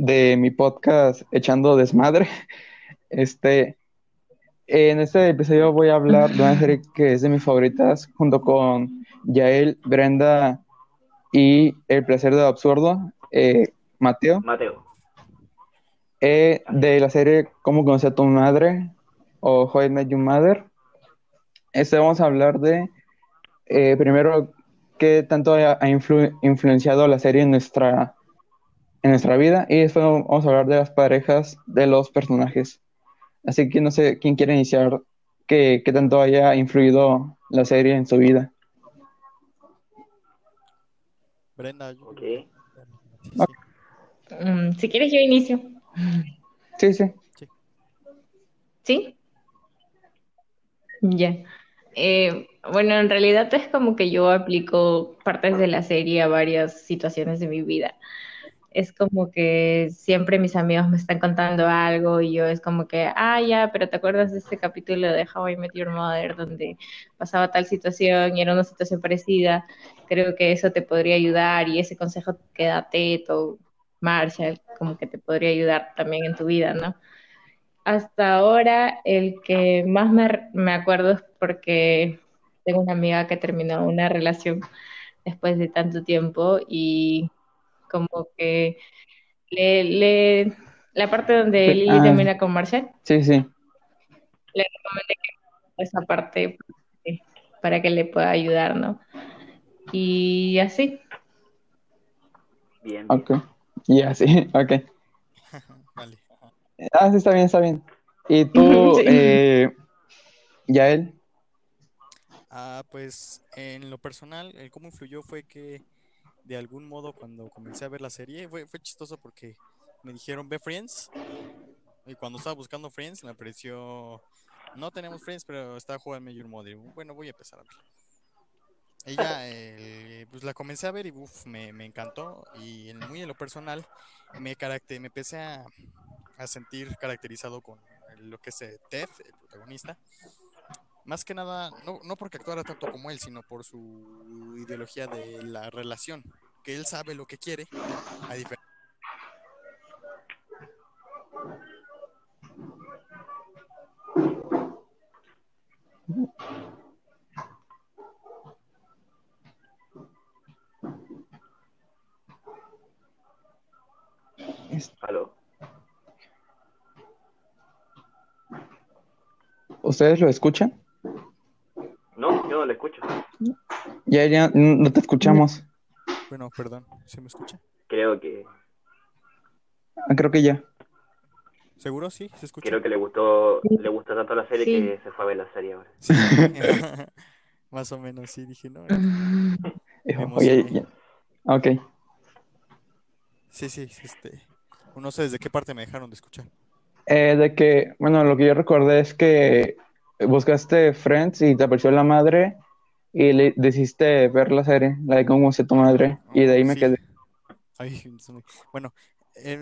de mi podcast Echando Desmadre. Este, en este episodio voy a hablar de una serie que es de mis favoritas, junto con Yael, Brenda y El placer de absurdo, eh, Mateo. Mateo. Eh, de la serie Cómo conocí a tu madre o How I Met Your Mother. Este vamos a hablar de, eh, primero, qué tanto ha, ha influ- influenciado la serie en nuestra, en nuestra vida y después vamos a hablar de las parejas de los personajes. Así que no sé quién quiere iniciar, qué, qué tanto haya influido la serie en su vida. Brenda, yo- Ok. Sí, sí. Mm, si quieres, yo inicio. Sí, sí. ¿Sí? Ya. Eh, bueno, en realidad es como que yo aplico partes de la serie a varias situaciones de mi vida. Es como que siempre mis amigos me están contando algo y yo es como que, ah, ya, pero ¿te acuerdas de este capítulo de How I Met Your Mother donde pasaba tal situación y era una situación parecida? Creo que eso te podría ayudar y ese consejo que da Ted o Marshall como que te podría ayudar también en tu vida, ¿no? Hasta ahora, el que más me, me acuerdo es porque tengo una amiga que terminó una relación después de tanto tiempo y como que le, le- la parte donde Lily Ah. termina con Marshall, Sí, sí. le recomendé que esa parte para que le pueda ayudar, ¿no? Y así. Bien. Ok. Ya, sí, ok. Vale. Ah, sí, está bien, está bien. ¿Y tú, Sí. eh, Yael? Ah, pues en lo personal, el cómo influyó fue que de algún modo cuando comencé a ver la serie, fue, fue chistoso porque me dijeron ve Friends y cuando estaba buscando Friends me apareció, no tenemos Friends, pero está jugando Your Mother. Bueno, voy a empezar a ver. Ella, eh, pues la comencé a ver y uf, me, me encantó y muy en lo personal me, caracter, me empecé a, a sentir caracterizado con lo que es eh, Ted, el protagonista. Más que nada, no, no porque actuara tanto como él, sino por su ideología de la relación. Que él sabe lo que quiere, a diferencia. ¿Aló? ¿Ustedes lo escuchan? No, yo no le escucho. Ya, ya, no te escuchamos. Bueno, perdón, ¿se me escucha? Creo que Ah, Creo que ya. ¿Seguro? Sí, ¿se escucha? creo que le gustó le gustó tanto la serie Sí. que se fue a ver la serie ahora. Sí. Más o menos, sí, dije, no. Oye, ya. Ok. Sí, sí, sí, este. No sé desde qué parte me dejaron de escuchar. Eh, de que, bueno, lo que yo recordé es que buscaste Friends y te apareció la madre y le decidiste ver la serie, la de cómo se tu madre, y de ahí me Sí. quedé. Ay, bueno,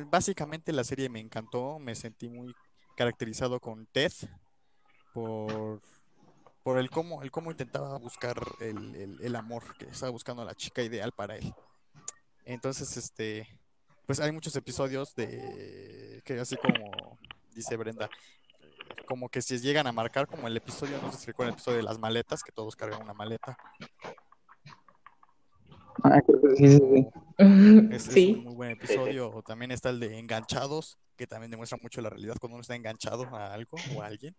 básicamente la serie me encantó, me sentí muy caracterizado con Ted por, por el cómo, el cómo intentaba buscar el, el- el amor, que estaba buscando a la chica ideal para él. Entonces, este, pues hay muchos episodios de que así como dice Brenda, como que si llegan a marcar como el episodio, no sé si recuerdan el episodio de las maletas, que todos cargan una maleta. Ah, creo que sí, sí, sí. Es, es un muy buen episodio. O También está el de Enganchados, que también demuestra mucho la realidad cuando uno está enganchado a algo o a alguien.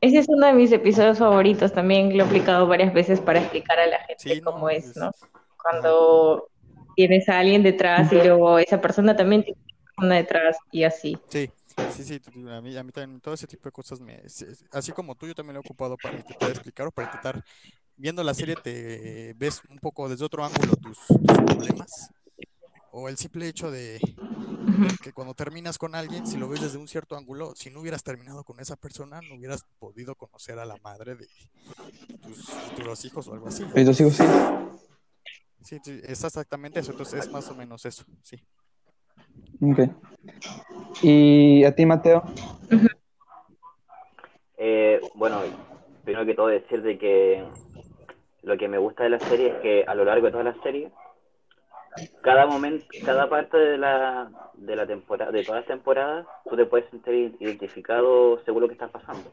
Ese es uno de mis episodios favoritos. También lo he aplicado varias veces para explicar a la gente Sí, no, cómo es, es- ¿no? Cuando tienes a alguien detrás y luego esa persona también tiene una persona detrás y así. Sí, sí, sí. A mí, a mí también todo ese tipo de cosas me... sí, Así como tú, yo también lo he ocupado para intentar explicar o para intentar... Viendo la serie te ves un poco desde otro ángulo tus, tus problemas. O el simple hecho de, que cuando terminas con alguien, si lo ves desde un cierto ángulo, si no hubieras terminado con esa persona, no hubieras podido conocer a la madre de tus futuros hijos o algo así. Y yo sigo, sí. Sí, sí, es exactamente eso, entonces es más o menos eso, sí. Ok. ¿Y a ti, Mateo? Eh, bueno, primero que todo decir de que lo que me gusta de la serie es que a lo largo de toda la serie cada momento, cada parte de la, de la temporada, de todas las temporadas, tú te puedes sentir identificado según lo que estás pasando.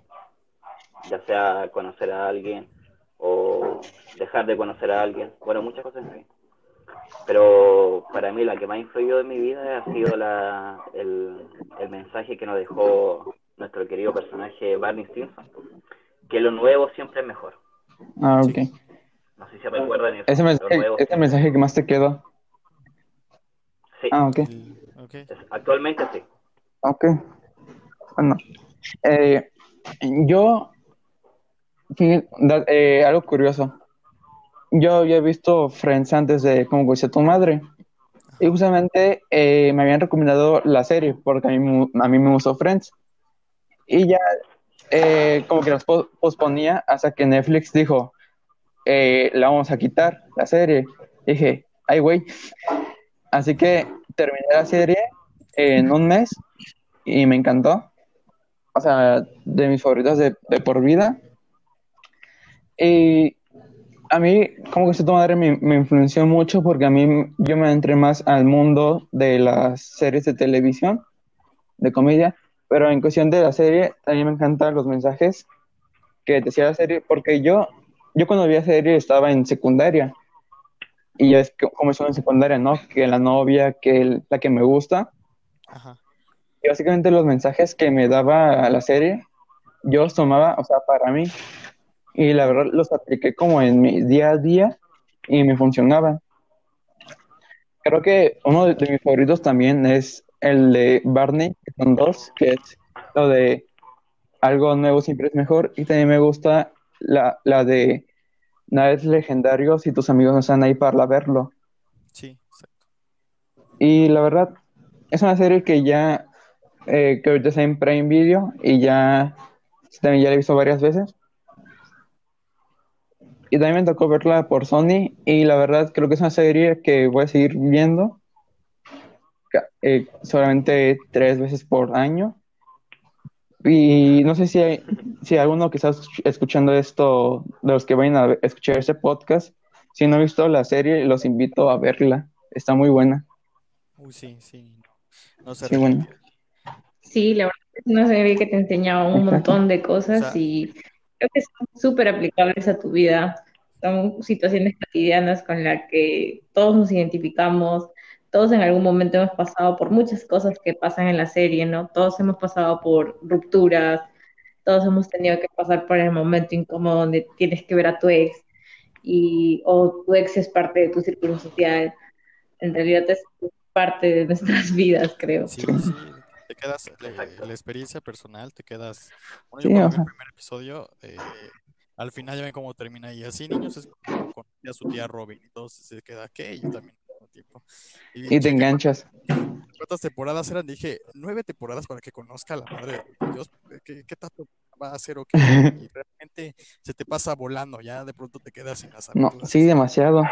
Ya sea conocer a alguien o dejar de conocer a alguien. Bueno, muchas cosas en fin. Pero para mí la que más influyó en mi vida ha sido la, el, el mensaje que nos dejó nuestro querido personaje Barney Stinson, que lo nuevo siempre es mejor. Ah, ok. No sé si recuerdan eso. Ese mensaje, nuevo ese mensaje que más te quedó. Sí, Ah, ok. El- ok. es- actualmente sí. Ok. Bueno. Eh, yo. eh, algo curioso. Yo había visto Friends antes de Como Conocí a tu madre. Y justamente eh, me habían recomendado la serie porque a mí, mu- a mí me gustó Friends. Y ya eh, como que las po- posponía hasta que Netflix dijo, eh, la vamos a quitar, la serie. Dije, ay, güey. Así que terminé la serie en un mes y me encantó. O sea, de mis favoritas de, de por vida. Y a mí, como que tu madre me, me influenció mucho porque a mí yo me entré más al mundo de las series de televisión, de comedia, pero en cuestión de la serie también me encantan los mensajes que decía la serie, porque yo, yo cuando vi la serie estaba en secundaria y ya es que, como son en secundaria, ¿no? Que la novia, que el- la que me gusta, Ajá. y básicamente los mensajes que me daba la serie, yo los tomaba, o sea, para mí. Y la verdad los apliqué como en mi día a día y me funcionaban. Creo que uno de, de mis favoritos también es el de Barney, que son dos, que es lo de algo nuevo siempre es mejor. Y también me gusta la, la de nada es legendario si tus amigos no están ahí para verlo. Sí, exacto. Y la verdad, es una serie que ya, eh, que ahorita está en Prime Video y ya, también ya la he visto varias veces. Y también me tocó verla por Sony y la verdad creo que es una serie que voy a seguir viendo eh, solamente tres veces por año. Y no sé si hay, si alguno que está escuch- escuchando esto, de los que vayan a escuchar este podcast, si no ha visto la serie, los invito a verla. Está muy buena. Uy, sí, sí. No se Sí, bueno. Sí, la verdad es una serie que te enseña un Exacto. montón de cosas O sea- y creo que son súper aplicables a tu vida. Son situaciones cotidianas con las que todos nos identificamos, todos en algún momento hemos pasado por muchas cosas que pasan en la serie, ¿no? Todos hemos pasado por rupturas, todos hemos tenido que pasar por el momento incómodo donde tienes que ver a tu ex y o tu ex es parte de tu círculo social. En realidad es parte de nuestras vidas, creo. Sí, te quedas, la, Exacto. la experiencia personal, te quedas. Bueno, yo cuando o vi sea. el primer episodio, eh, al final ya ven cómo termina y así, niños, es como conocí a su tía Robin, y todos se queda, ¿qué? Y yo también al mismo tiempo. Y Y te enganchas. cuántas temporadas eran, dije, nueve temporadas para que conozca a la madre de Dios, ¿qué, qué tanto va a hacer o qué? Y realmente se te pasa volando, ya de pronto te quedas sin las No, sí, demasiado.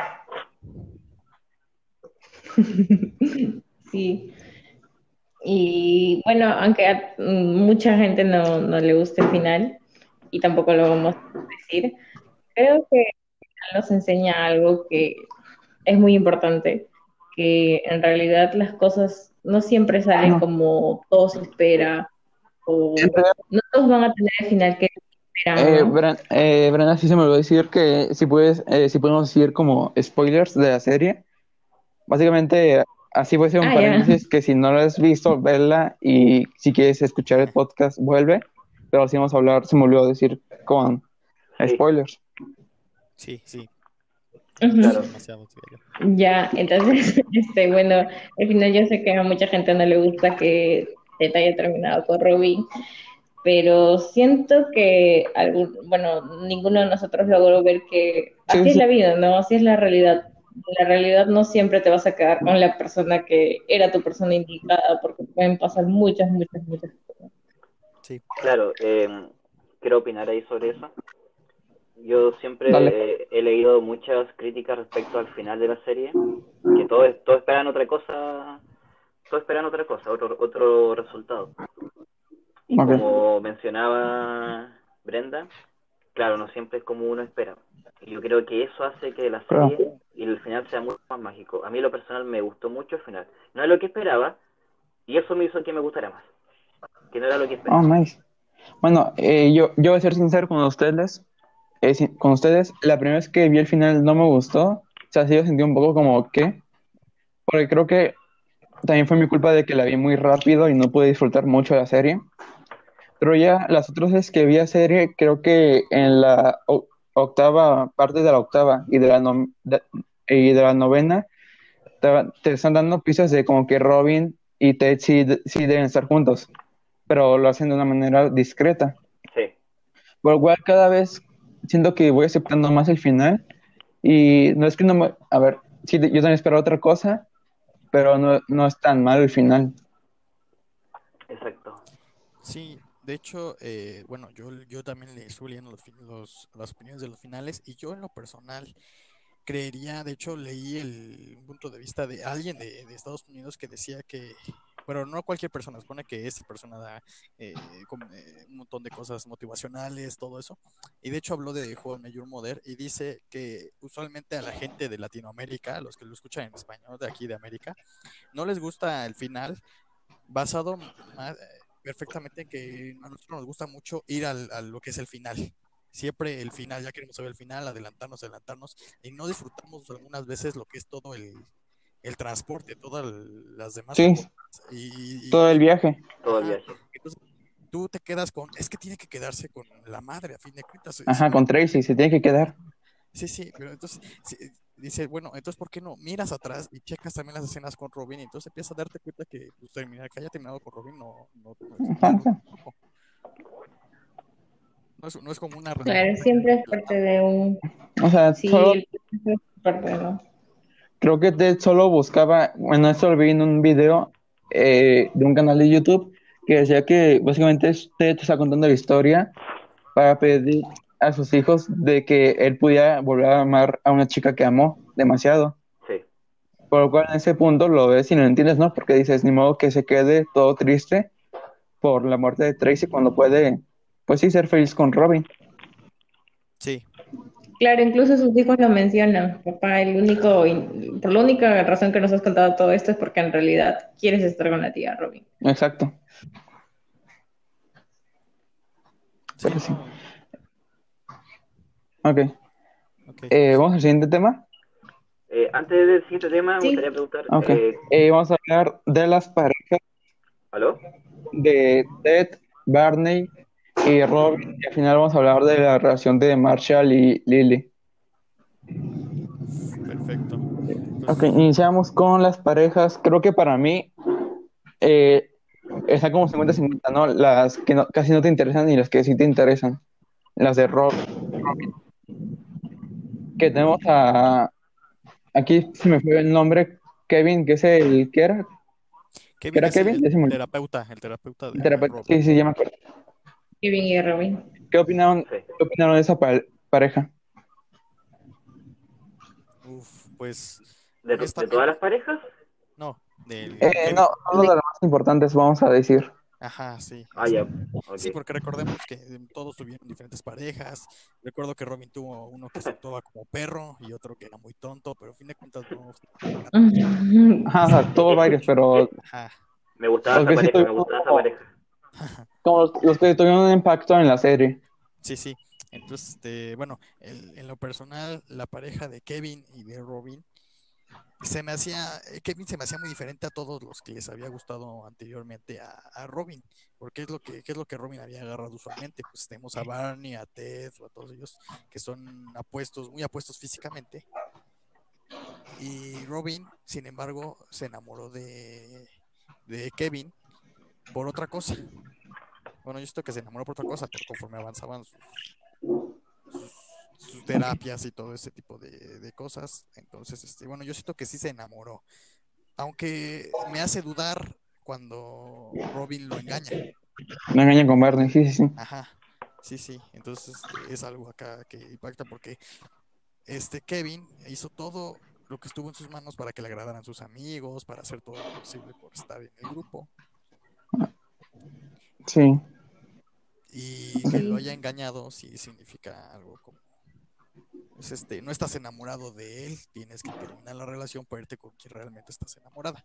Sí. Y bueno, aunque a mm, mucha gente no, no le guste el final, y tampoco lo vamos a decir, creo que el final nos enseña algo que es muy importante, que en realidad las cosas no siempre salen No. como todos espera, o no todos van a tener el final que esperan, eh, ¿no? Bran- eh, Brenda, sí se me olvidó decir que si puedes, eh, si podemos decir como spoilers de la serie. Básicamente, así voy a hacer un Ah, paréntesis que si no lo has visto, verla y si quieres escuchar el podcast, vuelve. Pero así vamos a hablar, se me olvidó decir con spoilers. Sí, sí. Claro. demasiado. Ya, entonces, este, bueno, al final yo sé que a mucha gente no le gusta que Ted haya terminado con Robin, pero siento que algún, bueno, ninguno de nosotros logró ver que así Sí, es la vida, ¿no? Así es la realidad. La realidad no siempre te vas a quedar con la persona que era tu persona indicada, porque pueden pasar muchas, muchas, muchas cosas. Sí, Claro, eh, quiero opinar ahí sobre eso. Yo siempre eh, he leído muchas críticas respecto al final de la serie, que todos, todos esperan otra cosa, todos esperan otra cosa, otro, otro resultado. Y como mencionaba Brenda, claro, no siempre es como uno espera. Y yo creo que eso hace que la Claro. serie y el final sea mucho más mágico. A mí, lo personal, me gustó mucho el final. No es lo que esperaba, y eso me hizo que me gustara más. Que no era lo que Oh, esperaba. nice. Bueno, eh, yo, yo voy a ser sincero con ustedes. eh, si- con ustedes, la primera vez que vi el final no me gustó. O sea, sí yo sentí un poco como que. Porque creo que también fue mi culpa de que la vi muy rápido y no pude disfrutar mucho de la serie. Pero ya las otras veces que vi la serie, creo que en la octava, parte de la octava y de la, de- y de la novena, te, te están dando pistas de como que Robin y Ted sí, sí deben estar juntos, pero lo hacen de una manera discreta. Sí, Por lo cual cada vez siento que voy aceptando más el final y no es que no me... A ver, sí, yo también espero otra cosa, pero no, no es tan malo el final. exacto. Sí, de hecho, eh, bueno, yo, yo también le estuve leyendo los, los- las opiniones de los finales y yo en lo personal creería, de hecho, leí el punto de vista de alguien de, de Estados Unidos que decía que, bueno, no cualquier persona, supone que esta persona da eh, eh, un montón de cosas motivacionales, todo eso, y de hecho habló de Juego Mayor Modern y dice que usualmente a la gente de Latinoamérica, los que lo escuchan en español de aquí de América, no les gusta el final basado más, perfectamente en que a nosotros nos gusta mucho ir al, a lo que es el final. Siempre el final, ya queremos saber el final, adelantarnos, adelantarnos, y no disfrutamos algunas veces lo que es todo el, el transporte, todas las demás Sí. cosas. Y, y- Todo el viaje. Todo el viaje. entonces tú te quedas con, es que tiene que quedarse con la madre a fin de cuentas. Ajá, con Tracy, se tiene que quedar. Sí, sí, pero entonces sí, dice, bueno, entonces ¿por qué no miras atrás y checas también las escenas con Robin? Y entonces empiezas a darte cuenta que pues, terminar, que haya terminado con Robin no, no, no es malo Ajá. tampoco. No es, no es como una Claro, siempre es parte de un... O sea, Sí, solo, el es parte de ¿no? creo que Ted solo buscaba, bueno, esto lo vi en un video eh, de un canal de YouTube que decía que básicamente Ted está contando la historia para pedir a sus hijos de que él pudiera volver a amar a una chica que amó demasiado. Sí, Por lo cual en ese punto lo ves y no lo entiendes, ¿no? Porque dices, ni modo que se quede todo triste por la muerte de Tracy cuando puede, pues sí, ser feliz con Robin. Sí, Claro, incluso sus hijos lo mencionan. Papá, el único, por la única razón que nos has contado todo esto es porque en realidad quieres estar con la tía Robin. Exacto. sí, Pero sí. Ok. ok. Eh, vamos al siguiente tema. Eh, antes del siguiente tema, me gustaría preguntar, Ok. eh, Eh, vamos a hablar de las parejas ¿aló? de Ted, Barney y Robin. Y al final vamos a hablar de la relación de Marshall y Lily. Perfecto. Entonces, Ok, iniciamos con las parejas. Creo que para mí eh, está como 50-50, ¿no? Las que no- casi no te interesan y las que sí te interesan. Las de Rob. Que tenemos a. Aquí se me fue el nombre. Kevin, que es el que era. Kevin ¿Era es el Kevin? Me olvidó. terapeuta, el terapeuta de El terapeuta. Robin. Sí, sí, ya me acuerdo. Kevin y Robin. ¿Qué opinaron, Sí. qué opinaron de esa pa- pareja? Uf, pues ¿De, de todas las parejas? no, del Eh, no, uno de las más importantes, vamos a decir. Ajá, sí. Ah, ya, Sí, porque recordemos que eh, todos tuvieron diferentes parejas. Recuerdo que Robin tuvo uno que se actuaba como perro y otro que era muy tonto, pero a fin de cuentas no. Ajá, o sea, todos varios, pero Ajá, Me gustaba esa sí pareja, me gustaba esa como- pareja. como los, los que tuvieron un impacto en la serie. sí, sí. Entonces, este, bueno, el- en lo personal, la pareja de Kevin y de Robin se me hacía, eh, Kevin se me hacía muy diferente a todos los que les había gustado anteriormente a, Robin, porque es lo que, ¿qué es lo que Robin había agarrado usualmente? Pues tenemos a Barney, a Ted, o a todos ellos que son apuestos, muy apuestos físicamente. Y Robin, sin embargo, se enamoró de, de Kevin por otra cosa. Bueno, yo siento que se enamoró por otra cosa, pero conforme avanzaban sus, sus, terapias y todo ese tipo de, de cosas. Entonces, este, bueno, yo siento que sí se enamoró. Aunque me hace dudar cuando Robin lo engaña. No engañan con Barney, sí, sí, sí. Ajá, sí, sí. Entonces este, es algo acá que impacta porque este Kevin hizo todo lo que estuvo en sus manos para que le agradaran sus amigos, para hacer todo lo posible por estar en el grupo. Sí. Y que lo haya engañado sí significa algo como pues este, no estás enamorado de él, tienes que terminar la relación para irte con quien realmente estás enamorada.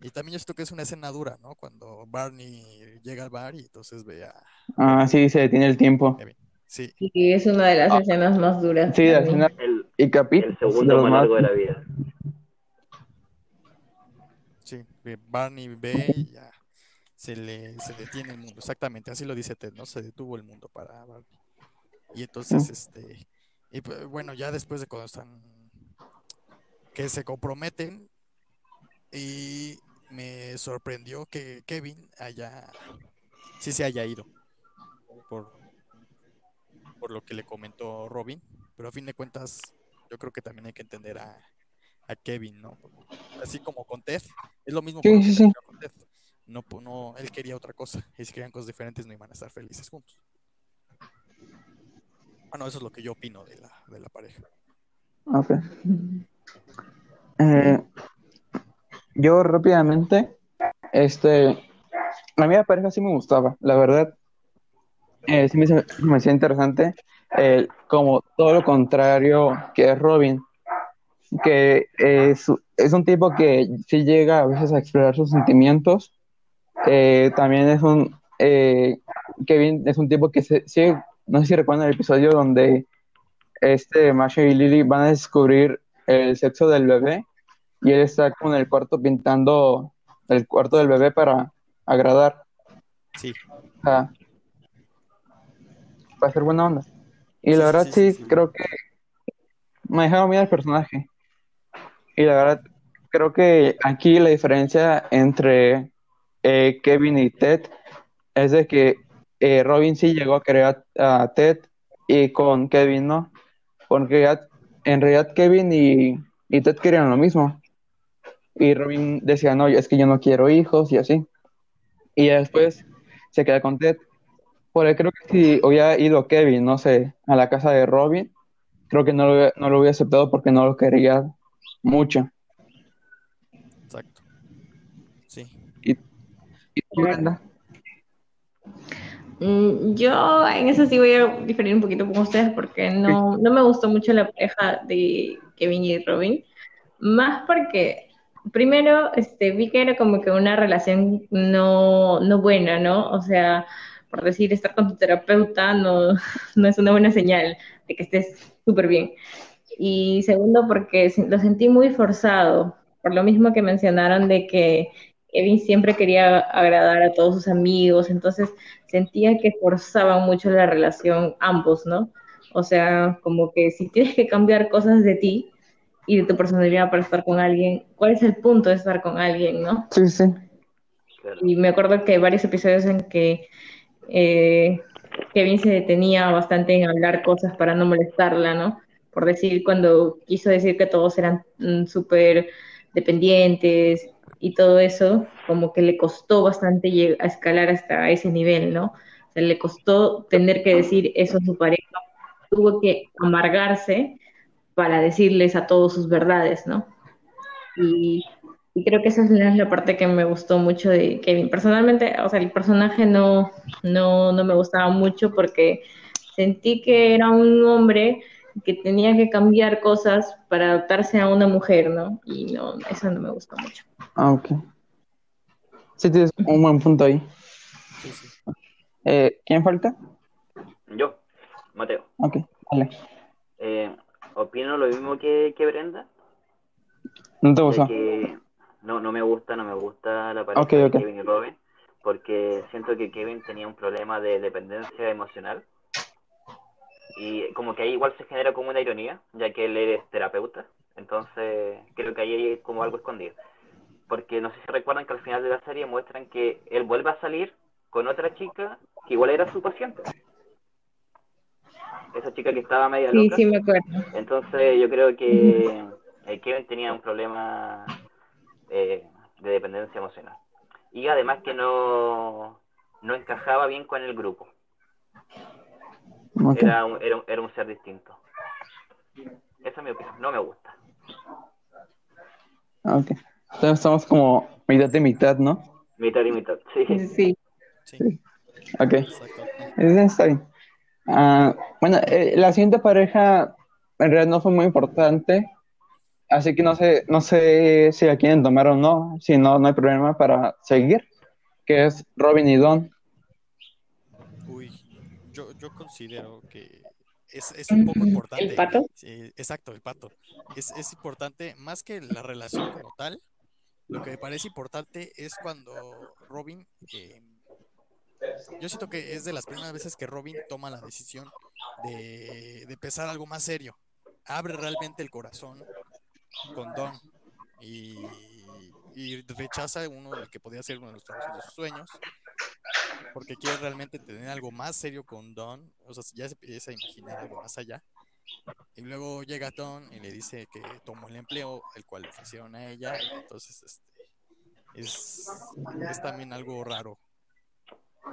Y también esto que es una escena dura, ¿no? Cuando Barney llega al bar y entonces ve a Ah, sí, se detiene el tiempo. Kevin. Sí, Y es una de las escenas más duras. Sí, la escena El, y capi. el segundo más más- largo de la vida. sí, Barney ve y ya se le se detiene el mundo. Exactamente, así lo dice Ted, ¿no? Se detuvo el mundo para Barney. Y entonces, Sí. este, y pues, bueno, ya después de cuando están, que se comprometen, y me sorprendió que Kevin haya, sí se haya ido, por, por lo que le comentó Robin, pero a fin de cuentas, yo creo que también hay que entender a, a Kevin, ¿no? Así como con Ted, es lo mismo Sí, con Ted. No, no, él quería otra cosa, y si querían cosas diferentes no iban a estar felices juntos. Bueno, eso es lo que yo opino de la, de la pareja. Ok. Eh, yo rápidamente, este, a mí la pareja sí me gustaba, la verdad, eh, sí me, me hacía interesante, como todo lo contrario que es Robin, que es, es un tipo que sí llega a veces a explorar sus sentimientos, eh, también es un, eh, Kevin es un tipo que se, sí, no sé si recuerdan el episodio donde este Marshall y Lily van a descubrir el sexo del bebé y él está con el cuarto pintando el cuarto del bebé para agradar, Sí, o sea, para ser buena onda. Y la sí, verdad sí, creo que me dejaron bien el personaje. Y la verdad creo que aquí la diferencia entre eh, Kevin y Ted es de que eh, Robin sí llegó a querer a, a Ted y con Kevin no. Porque ya- en realidad Kevin y, y Ted querían lo mismo. Y Robin decía, no, es que yo no quiero hijos y así. Y ya después se queda con Ted. Porque creo que si hubiera ido Kevin, no sé, a la casa de Robin, creo que no lo, hubiera- no lo hubiera aceptado porque no lo quería mucho. exacto. Sí. Y tú, Brenda, Mm, Yo en eso sí voy a diferir un poquito con ustedes porque no, no me gustó mucho la pareja de Kevin y Robin. Más porque, primero, este, vi que era como que una relación no, no buena, ¿no? O sea, por decir, estar con tu terapeuta no, no es una buena señal de que estés súper bien. Y segundo, porque lo sentí muy forzado, por lo mismo que mencionaron de que Kevin siempre quería agradar a todos sus amigos, entonces sentía que forzaban mucho la relación ambos, ¿no? O sea, como que si tienes que cambiar cosas de ti y de tu personalidad para estar con alguien, ¿cuál es el punto de estar con alguien, no? sí, sí. Claro. Y me acuerdo que hay varios episodios en que eh, Kevin se detenía bastante en hablar cosas para no molestarla, ¿no? Por decir, cuando quiso decir que todos eran mm, súper dependientes y todo eso, como que le costó bastante lleg- a escalar hasta ese nivel, ¿no? O sea, le costó tener que decir eso a su pareja, tuvo que amargarse para decirles a todos sus verdades, ¿no? Y, y creo que esa es la, la parte que me gustó mucho de Kevin. Personalmente, o sea, el personaje no, no, no me gustaba mucho porque sentí que era un hombre que tenía que cambiar cosas para adaptarse a una mujer, ¿no? Y no, eso no me gustó mucho. Ah, ok. Sí, tienes un buen punto ahí. Sí, sí. Eh, ¿quién falta? Yo, Mateo, Ok, vale. eh, opino lo mismo que, que Brenda, ¿No te gustó? no, no me gusta, no me gusta la pareja Ok, de. Kevin y Robin, porque siento que Kevin tenía un problema de dependencia emocional y como que ahí igual se genera como una ironía, ya que él es terapeuta, entonces creo que ahí hay como algo escondido. Porque no sé si recuerdan que al final de la serie muestran que él vuelve a salir con otra chica que igual era su paciente. Esa chica que estaba media Sí, loca. sí me acuerdo. Entonces yo creo que eh, Kevin tenía un problema eh, de dependencia emocional. Y además que no, no encajaba bien con el grupo. Era un, era, un- era un ser distinto. Esa es mi opinión. No me gusta. Ok. Entonces estamos como mitad de mitad, ¿no? Mitad y mitad. Sí. Sí, Sí. Ok, Exacto. Eh, está bien. Ah, bueno, eh, la siguiente pareja en realidad no fue muy importante, así que no sé, no sé si la quieren tomar o no, si no, no hay problema para seguir, que es Robin y Don. Uy, yo, yo considero que es, es un poco importante. ¿El pato? Sí, exacto, el pato. Es, es importante, más que la relación como tal, lo que me parece importante es cuando Robin, eh, yo siento que es de las primeras veces que Robin toma la decisión de, de empezar algo más serio. Abre realmente el corazón con Don y, rechaza uno del que podría ser uno de los trabajos de sus sueños porque quiere realmente tener algo más serio con Don, o sea, ya se empieza a imaginar algo más allá. Y luego llega Don y le dice que tomó el empleo, el cual le ofrecieron a ella, entonces este, es, es también algo raro.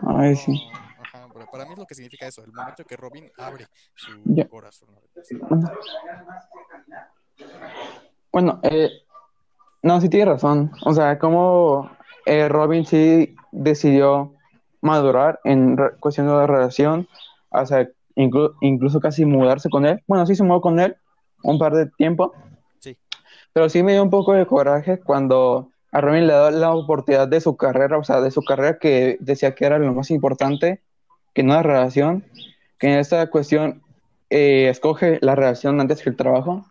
Ay, sí. No, ajá, pero para mí es lo que significa eso, el momento que Robin abre su corazón. Bueno, eh, no, sí tiene razón. O sea, como eh, Robin sí decidió madurar en cuestión de la relación, o sea, inclu- incluso casi mudarse con él. Bueno, sí se mudó con él un par de tiempo, Sí, pero sí me dio un poco de coraje cuando a Robin le da la oportunidad de su carrera, o sea, de su carrera que decía que era lo más importante, que no la relación, que en esta cuestión eh, escoge la relación antes que el trabajo,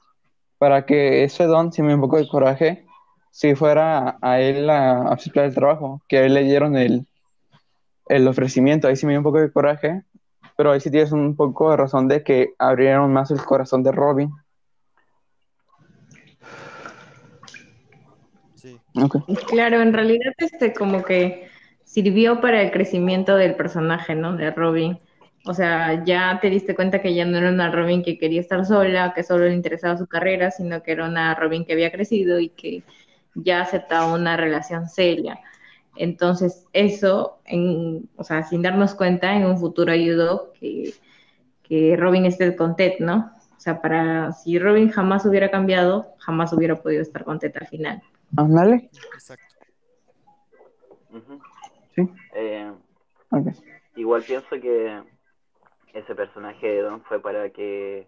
para que ese don, sí me dio un poco de coraje, si fuera a él a aceptar el trabajo, que a él le dieron el, el ofrecimiento, ahí sí me dio un poco de coraje, pero ahí sí tienes un poco de razón de que abrieron más el corazón de Robin. sí. Claro, en realidad este como que sirvió para el crecimiento del personaje, ¿no? De Robin. O sea, ya te diste cuenta que ya no era una Robin que quería estar sola, que solo le interesaba su carrera, sino que era una Robin que había crecido y que ya aceptaba una relación seria. Entonces, eso, en, o sea, sin darnos cuenta, en un futuro ayudó que, que Robin esté con Ted, ¿no? O sea, para si Robin jamás hubiera cambiado, jamás hubiera podido estar con Ted al final. Ándale. Exacto. Sí. Eh, igual pienso que ese personaje de Don fue para que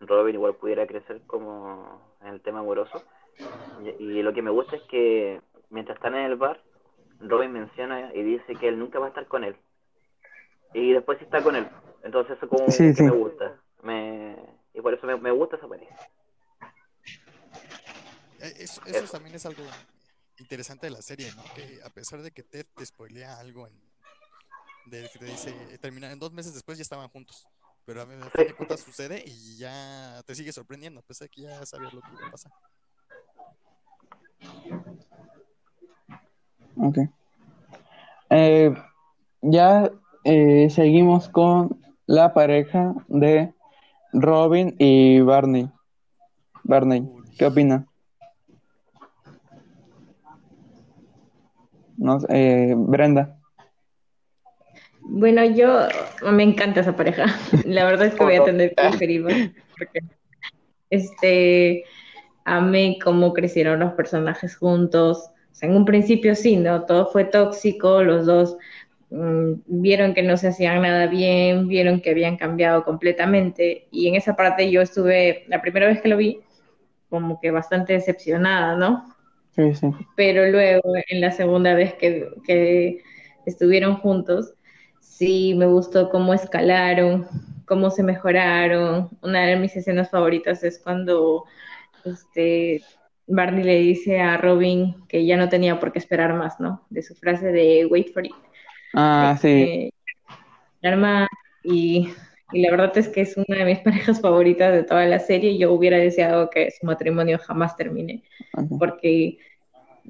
Robin igual pudiera crecer como en el tema amoroso. Y, y lo que me gusta es que mientras están en el bar, Robin menciona y dice que él nunca va a estar con él. Y después sí está con él. Entonces eso como Sí, que sí. me gusta. Me, y por eso me, me gusta esa pareja. Eh, Eso, eso también es algo interesante de la serie, ¿no? Que a pesar de que Ted te spoilea algo en, de que te dice, terminar en dos meses después ya estaban juntos. Pero a fin de cuentas sucede y ya te sigue sorprendiendo, a pesar de que ya sabías lo que iba a pasar. Ok. Eh, ya eh, seguimos con la pareja de Robin y Barney. Barney, ¿qué opina? No eh, Brenda. Bueno, yo me encanta esa pareja. La verdad es que voy a tener que preferir porque este amé cómo crecieron los personajes juntos. Sea, en un principio sí, ¿no? Todo fue tóxico, los dos mm, vieron que no se hacían nada bien, vieron que habían cambiado completamente y en esa parte yo estuve, la primera vez que lo vi, como que bastante decepcionada, ¿no? Sí, sí. pero luego en la segunda vez que, que estuvieron juntos, sí me gustó cómo escalaron, cómo se mejoraron. Una de mis escenas favoritas es cuando este, Barney le dice a Robin que ya no tenía por qué esperar más, ¿no? De su frase de wait for it. Ah, sí. Arma y, y la verdad es que es una de mis parejas favoritas de toda la serie. Yo hubiera deseado que su matrimonio jamás termine porque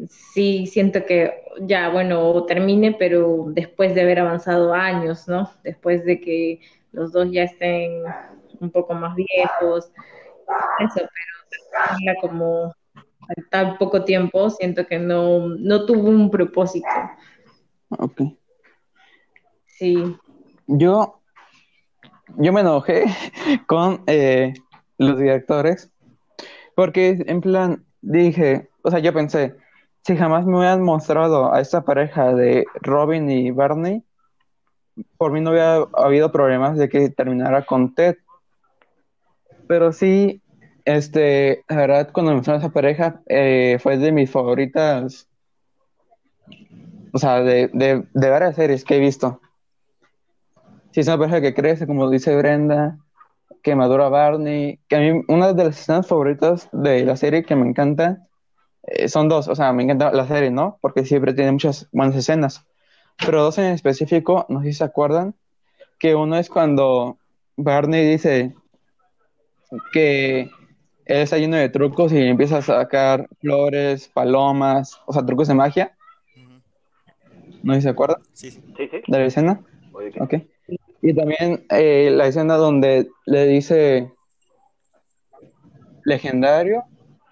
sí siento que ya, bueno, termine, pero después de haber avanzado años, ¿no? Después de que los dos ya estén un poco más viejos, eso, pero termina como tan poco tiempo, siento que no, no tuvo un propósito. ok. Sí, Yo, yo me enojé con eh, los directores porque en plan dije, o sea, yo pensé, si jamás me hubieran mostrado a esta pareja de Robin y Barney, por mí no había habido problemas de que terminara con Ted. Pero sí, este, la verdad, cuando me esa pareja, eh, fue de mis favoritas, o sea, de, de, varias series que he visto. Sí, es una pareja que crece, como dice Brenda, que madura Barney, que a mí una de las escenas favoritas de la serie que me encanta eh, son dos, o sea, me encanta la serie, ¿no? Porque siempre tiene muchas buenas escenas, pero dos en específico, no sé si se acuerdan, que uno es cuando Barney dice que está lleno de trucos y empieza a sacar flores, palomas, o sea, trucos de magia. No sé si se acuerdan. Sí, Sí, sí. de la escena. Oye, Ok. Y también eh, la escena donde le dice legendario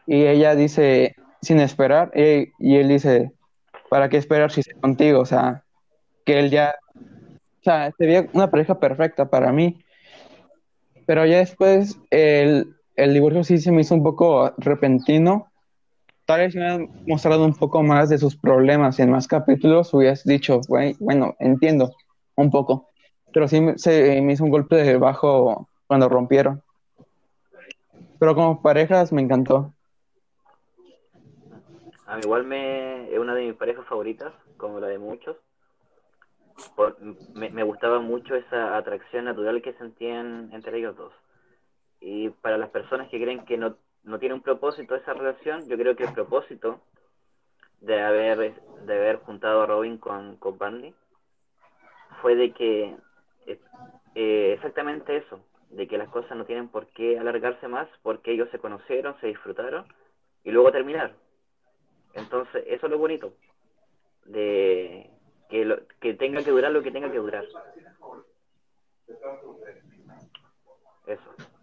y ella dice sin esperar eh, y él dice, ¿para qué esperar si estoy contigo? O sea, que él ya, o sea, sería una pareja perfecta para mí. Pero ya después el, el divorcio sí se me hizo un poco repentino. Tal vez me han mostrado un poco más de sus problemas en más capítulos, hubieras dicho, "Güey, bueno, entiendo un poco. Pero sí se me hizo un golpe de bajo cuando rompieron. Pero como parejas me encantó. A mí igual me, es una de mis parejas favoritas, como la de muchos. Por- me gustaba mucho esa atracción natural que sentían entre ellos dos. Y para las personas que creen que no, no tiene un propósito esa relación, yo creo que el propósito de haber, de haber juntado a Robin con, con Barney fue de que eh, eh, exactamente eso, de que las cosas no tienen por qué alargarse más porque ellos se conocieron, se disfrutaron y luego terminaron. Entonces, eso es lo bonito, de que, lo, que tenga que durar lo que tenga que durar. Eso.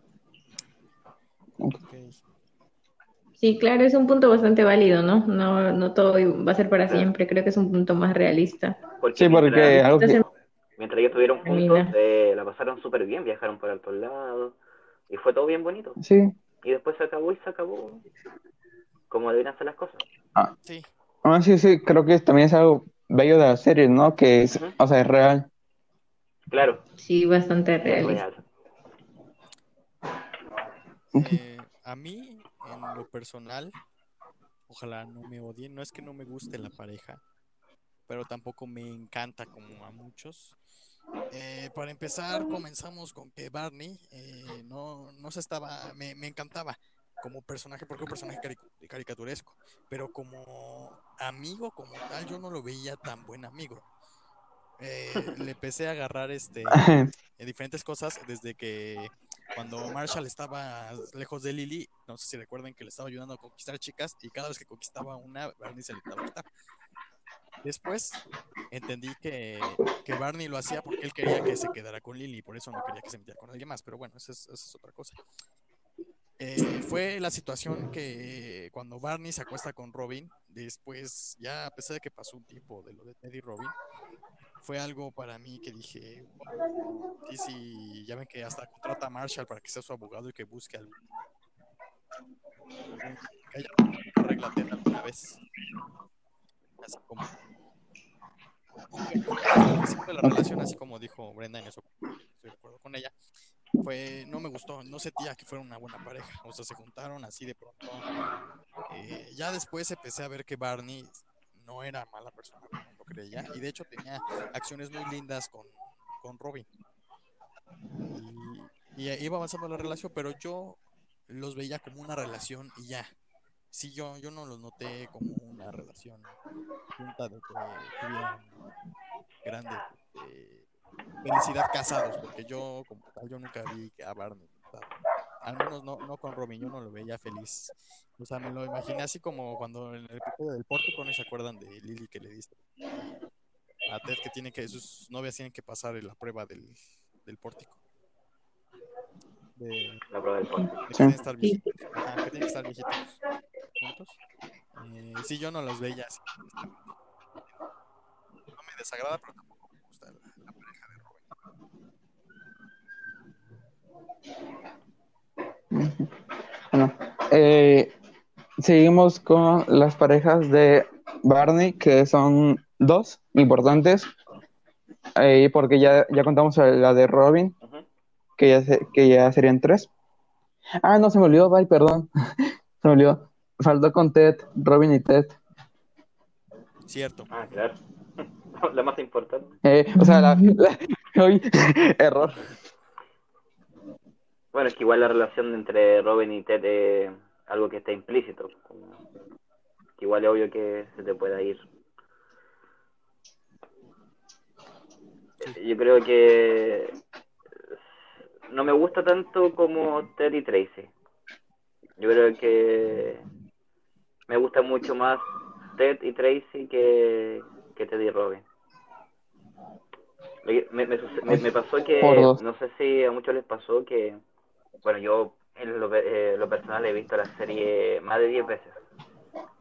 Sí, claro, es un punto bastante válido, ¿no? No, no todo va a ser para siempre, creo que es un punto más realista. Porque Sí, porque mientras, algo que... Mientras ellos estuvieron Termina. juntos, eh, la pasaron súper bien, viajaron por altos lados y fue todo bien bonito. Sí. Y después se acabó y se acabó como deben hacer las cosas. Sí, Ah, sí, sí, creo que también es algo bello de la serie, ¿no? Que es, o sea, es real. Claro, sí, bastante es realista. real. Eh, a mí, en lo personal, ojalá no me odien. No es que no me guste la pareja, pero tampoco me encanta como a muchos. Eh, para empezar, comenzamos con que Barney eh, no, no se estaba, me, me encantaba como personaje, porque un personaje cari- caricaturesco, pero como amigo, como tal, yo no lo veía tan buen amigo. Eh, le empecé a agarrar este diferentes cosas desde que cuando Marshall estaba lejos de Lily, no sé si recuerden que le estaba ayudando a conquistar chicas y cada vez que conquistaba una, Barney se le daba a quitar. Después entendí que, que Barney lo hacía porque él quería que se quedara con Lily por eso no quería que se metiera con alguien más, pero bueno, esa es, esa es otra cosa. Eh, fue la situación que cuando Barney se acuesta con Robin, después, ya a pesar de que pasó un tiempo de lo de Ted y Robin, fue algo para mí que dije, sí, sí, ya ven que hasta contrata a Marshall para que sea su abogado y que busque algún- que haya alguna vez. Así como la relación, así como dijo Brenda en eso, estoy de acuerdo con ella, fue, no me gustó, no sentía que fuera una buena pareja, o sea, se juntaron así de pronto. Eh, ya después empecé a ver que Barney no era mala persona como lo creía, y de hecho tenía acciones muy lindas con, con Robin. Y, iba avanzando la relación, pero yo los veía como una relación y ya. Sí, yo, yo no los noté como una relación junta de que tuvieran grande eh, felicidad casados, porque yo como tal, yo nunca vi a Barney. Al menos no, no con Robin, yo no lo veía feliz. O sea, me lo imaginé así como cuando en el episodio del pórtico, ¿no se acuerdan de Lily que le diste a Ted que tiene que, sus novias tienen que pasar la prueba del, del pórtico? De, La prueba del de que Sí. tienen que estar viejitos. Ajá, que tienen que estar viejitos juntos. Eh, sí, yo no los veía así. No me desagrada, pero tampoco me gusta la, la pareja de Robin. Bueno, eh, seguimos con las parejas de Barney, que son dos importantes. eh, porque ya, ya contamos la de Robin, que ya, se- que ya serían tres. Ah, no, se me olvidó, bye, perdón. se me olvidó. Faltó con Ted, Robin y Ted. Cierto. Ah, claro. La más importante. Eh, o sea, la, la- uy, error. Bueno, es que igual la relación entre Robin y Ted es algo que está implícito. que igual es obvio que se te pueda ir. Yo creo que no me gusta tanto como Ted y Tracy. Yo creo que me gusta mucho más Ted y Tracy que, que Ted y Robin. Me, me, me me- pasó que, no sé si a muchos les pasó que, bueno, yo en lo, eh, lo personal he visto la serie más de 10 veces.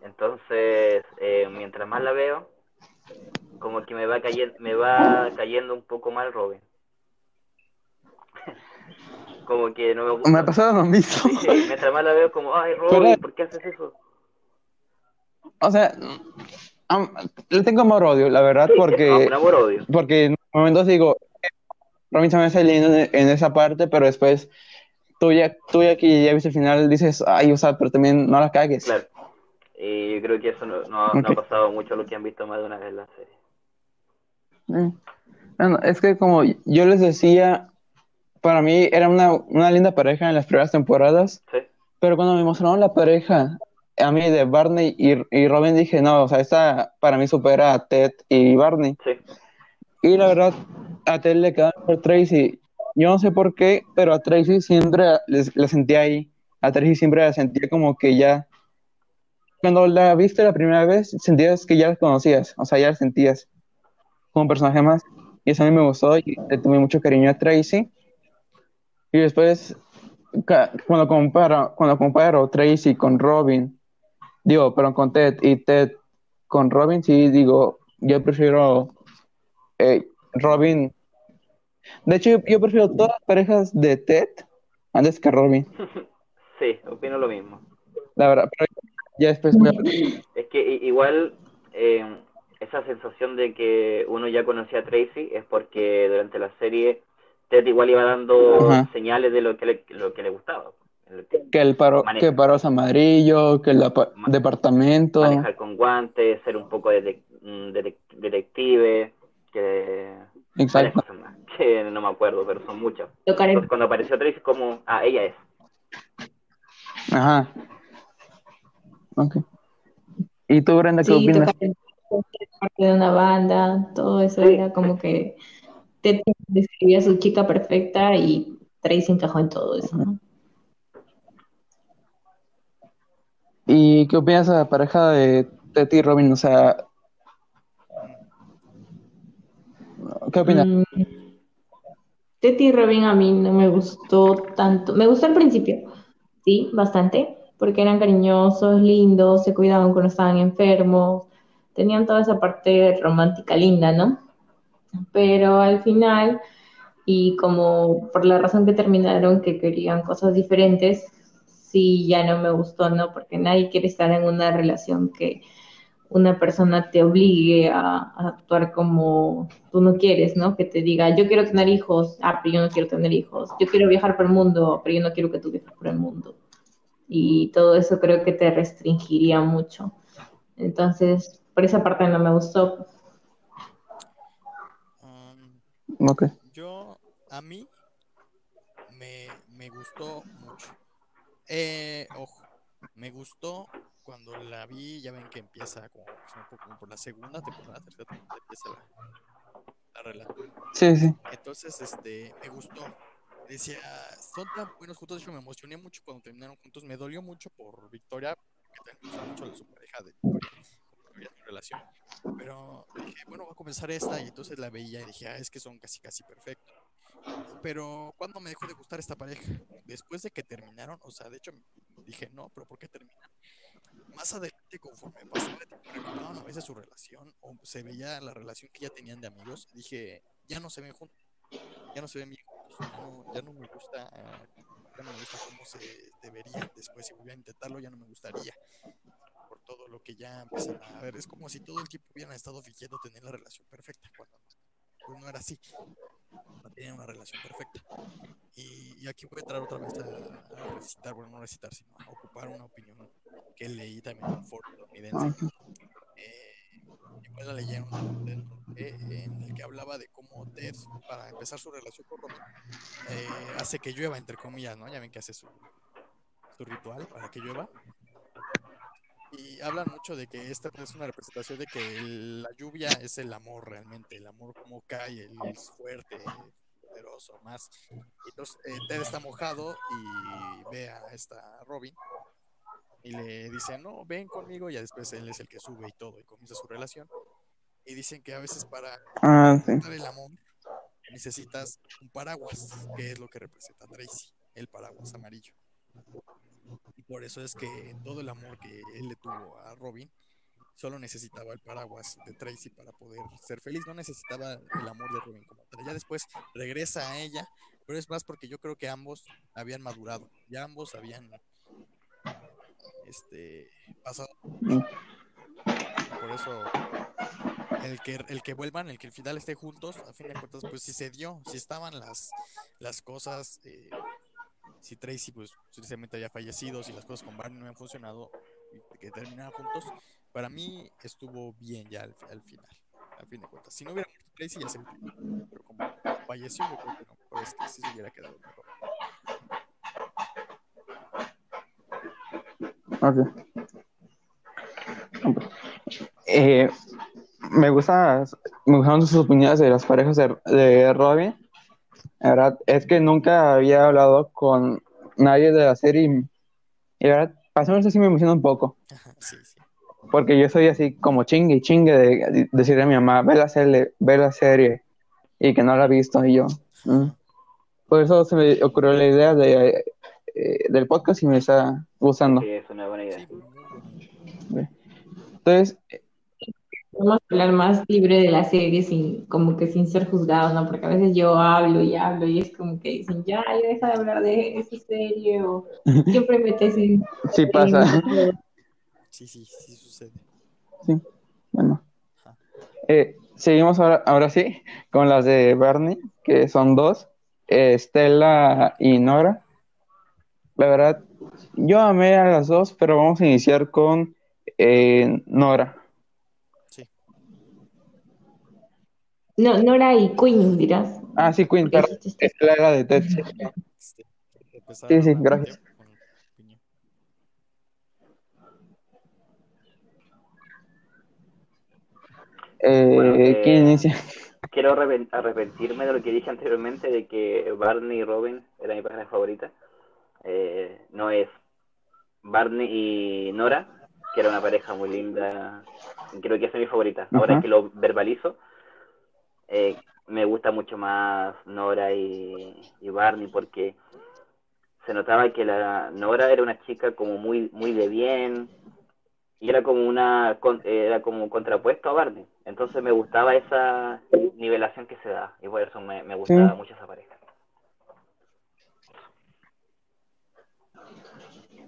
Entonces, eh, mientras más la veo, como que me va cayendo, me va cayendo un poco mal Robin. como que no me gusta. Me ha pasado lo mismo. Sí, mientras más la veo, como, ay, Robin, ¿por qué haces eso? O sea, le tengo amor odio, la verdad, porque, un amor odio. porque en momentos digo, Robin se me hace lindo en, en esa parte, pero después tú ya, tú ya que ya viste el final dices, ay, o sea, pero también no la cagues. Claro. Y yo creo que eso no, no, no ha pasado mucho a los que han visto más de una vez la serie. Mm. Bueno, es que como yo les decía, para mí era una, una linda pareja en las primeras temporadas, ¿Sí? pero cuando me mostraron la pareja, a mí de Barney y, y Robin dije, no, o sea, esta para mí supera a Ted y Barney. Sí. Y la verdad, a Ted le quedaba por Tracy. Yo no sé por qué, pero a Tracy siempre la sentía ahí. A Tracy siempre la sentía como que ya. Cuando la viste la primera vez, sentías que ya la conocías. O sea, ya la sentías como un personaje más. Y eso a mí me gustó y le tuve mucho cariño a Tracy. Y después, cuando comparo, cuando comparo Tracy con Robin, digo, pero con Ted y Ted con Robin, sí digo, yo prefiero eh, Robin. De hecho, yo, yo prefiero todas las parejas de Ted antes que Robin, Sí, opino lo mismo. la verdad. Pero ya después a- Es que igual eh, esa sensación de que uno ya conocía a Tracy es porque durante la serie Ted igual iba dando Ajá. señales de lo que le, lo que le gustaba. Que- que el paro, Maneja. que el paro es amarillo, que el departamento. Manejar con guantes, ser un poco detec- mm, detec- detective, que Exacto. que no me acuerdo, pero son muchas. Entonces, cuando apareció Tracy como, ah, ella es. Ajá. Ok. ¿Y tú, Brenda, qué Sí, opinas? parte de una banda, todo eso Sí. era como que Ted describía a su chica perfecta y Tracy encajó en todo eso, ¿no? ¿Y qué opinas de la pareja de Ted y Robin? O sea, ¿qué opinas? Mm, Robin a mí no me gustó tanto. Me gustó al principio, sí, bastante, porque eran cariñosos, lindos, se cuidaban cuando estaban enfermos, tenían toda esa parte romántica linda, ¿no? Pero al final, y como por la razón que terminaron, que querían cosas diferentes, sí, ya no me gustó, ¿no? Porque nadie quiere estar en una relación que una persona te obligue a, a actuar como tú no quieres, ¿no? Que te diga, yo quiero tener hijos, ah, pero yo no quiero tener hijos, yo quiero viajar por el mundo, pero yo no quiero que tú viajes por el mundo. Y todo eso creo que te restringiría mucho. Entonces, por esa parte no me gustó. Um, Ok. yo, a mí, me, me gustó mucho. Eh, ojo, me gustó cuando la vi, ya ven que empieza como, como por la segunda temporada, tercera temporada, empieza la, la relación. Sí, sí. Entonces, este, me gustó. Decía, son tan buenos juntos, de hecho me emocioné mucho cuando terminaron juntos, me dolió mucho por Victoria, que también me gustó mucho de su pareja de Victoria, su relación. Pero dije, bueno, va a comenzar esta, y entonces la veía y dije, ah, es que son casi, casi perfectos. Pero, ¿cuándo me dejó de gustar esta pareja? Después de que terminaron, o sea, de hecho dije, no, pero ¿por qué terminan? Más adelante, conforme pasó el a veces su relación, o se veía la relación que ya tenían de amigos, dije, ya no se ven juntos, ya no se ven bien juntos, ya no, me gusta, ya no me gusta cómo se debería después, si volviera a intentarlo, ya no me gustaría, por todo lo que ya empiezan a ver, es como si todo el tiempo hubieran estado fingiendo tener la relación perfecta, cuando pues no era así. No tenían una relación perfecta. Y, y aquí voy a entrar otra vez a, a recitar, bueno, no recitar, sino a ocupar una opinión que leí también en un foro estadounidense. Eh, igual la leyeron eh, en el que hablaba de cómo Ted, para empezar su relación con Robin, eh, hace que llueva, entre comillas, ¿no? Ya ven que hace su, su ritual para que llueva. Y hablan mucho de que esta es una representación de que el- la lluvia es el amor realmente, el amor como cae, el- es fuerte, poderoso, más. Entonces eh, Ted está mojado y ve a esta Robin y le dice, no, ven conmigo, y después él es el que sube y todo, y comienza su relación. Y dicen que a veces para Ah, sí. el amor necesitas un paraguas, que es lo que representa Tracy, el paraguas amarillo. Por eso es que en todo el amor que él le tuvo a Robin, solo necesitaba el paraguas de Tracy para poder ser feliz, no necesitaba el amor de Robin como tal. Ya después regresa a ella, pero es más porque yo creo que ambos habían madurado, ya ambos habían este pasado. Por eso el que el que vuelvan, el que al final esté juntos, a fin de cuentas, pues si se dio, si estaban las, las cosas, eh, si Tracy pues tristemente había fallecido, si las cosas con Barney no habían funcionado, y que terminaran juntos, para mí estuvo bien ya al, al final, a fin de cuentas. Si no hubiera muerto Tracy ya se hubiera pero como falleció, yo creo que sí se hubiera quedado mejor. Ok. Eh, me gusta, me gustaron sus opiniones de las parejas de, de Robin. La verdad, es que nunca había hablado con nadie de la serie y, y la verdad, para eso sí me emociona un poco. sí, sí. Porque yo soy así como chingue y chingue de decirle a mi mamá, ve la serie, ve la serie, y que no la ha visto, y yo. mm. Por eso se me ocurrió la idea de, eh, del podcast y me está gustando. Sí, es una buena idea. Entonces, Vamos a hablar más libre de la serie sin, como que sin ser juzgados, ¿no? Porque a veces yo hablo y hablo y es como que dicen, ya, ya deja de hablar de esa serie o siempre metes en... sí pasa. Sí, sí, sí sucede. Bueno. Eh, seguimos ahora, ahora sí con las de Barney, que son dos, eh, Stella y Nora. La verdad, yo amé a las dos, pero vamos a iniciar con eh, Nora. No, Nora y Queen, dirás. Ah, sí, Queen, perdón, es- Stella era de Ted. sí. Sí, hablar gracias. Eh, Bueno, eh, ¿Quién inicia? Quiero arrepen- arrepentirme de lo que dije anteriormente, de que Barney y Robin era mi pareja favorita. Eh, no es Barney y Nora, que era una pareja muy linda. Creo que esa es mi favorita. Ahora Ajá. que lo verbalizo, eh, me gusta mucho más Nora y, y Barney porque se notaba que la Nora era una chica como muy muy de bien y era como una con- era como contrapuesto a Barney. Entonces me gustaba esa nivelación que se da y por eso me, me gustaba Sí. mucho esa pareja.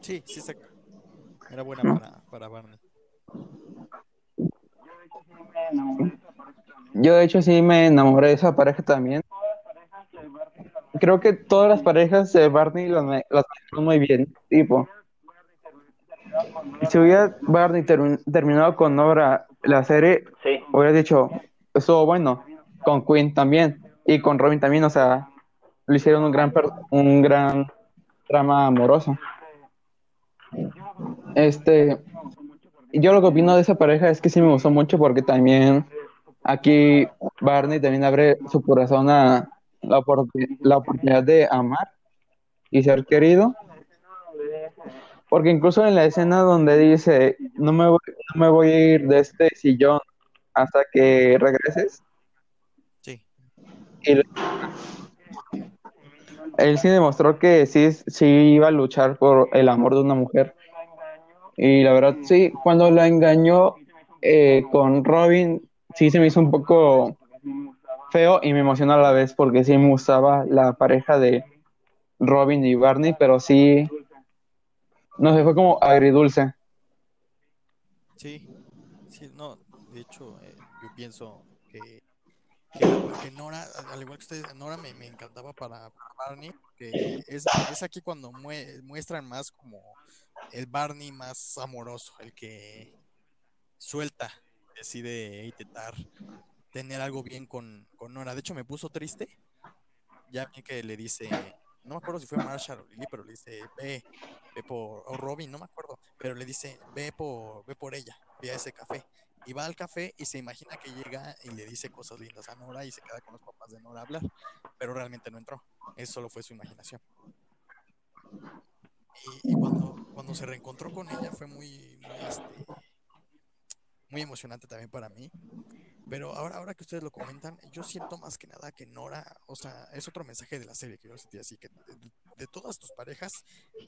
Sí, sí. Era buena para, para Barney. Yo de hecho sí me enamoré de esa pareja también. Creo que todas las parejas de Barney las, me- las muy bien, tipo. Si hubiera Barney termi- terminado con Nora la serie, Sí, hubiera dicho, estuvo bueno, con Queen también, y con Robin también, o sea, lo hicieron un gran, per- un gran drama amoroso. Este, yo lo que opino de esa pareja es que sí me gustó mucho porque también aquí Barney también abre su corazón a la, la oportunidad de amar y ser querido. Porque incluso en la escena donde dice, no me voy, no me voy a ir de este sillón hasta que regreses, Sí, y él sí demostró que sí, sí iba a luchar por el amor de una mujer. Y la verdad, sí, cuando la engañó eh, con Robin, sí se me hizo un poco feo y me emocionó a la vez porque sí me gustaba la pareja de Robin y Barney, pero sí, no sé, fue como agridulce. sí, sí, no, de hecho, eh, yo pienso que que, Nora, al igual que ustedes, Nora me, encantaba para, Barney, porque es, es aquí cuando muestran más como el Barney más amoroso, el que suelta, decide intentar tener algo bien con, con Nora. De hecho, me puso triste, ya que le dice, no me acuerdo si fue Marshall o Lily, pero le dice, ve, ve por, o Robin, no me acuerdo, pero le dice, ve por, ve por ella, ve a ese café y va al café y se imagina que llega y le dice cosas lindas a Nora y se queda con los papás de Nora a hablar, pero realmente no entró, eso solo fue su imaginación. Y, cuando, cuando se reencontró con ella fue muy, muy, este, muy emocionante también para mí. Pero ahora, ahora que ustedes lo comentan, yo siento más que nada que Nora, o sea, es otro mensaje de la serie que yo sentí así, que de, todas tus parejas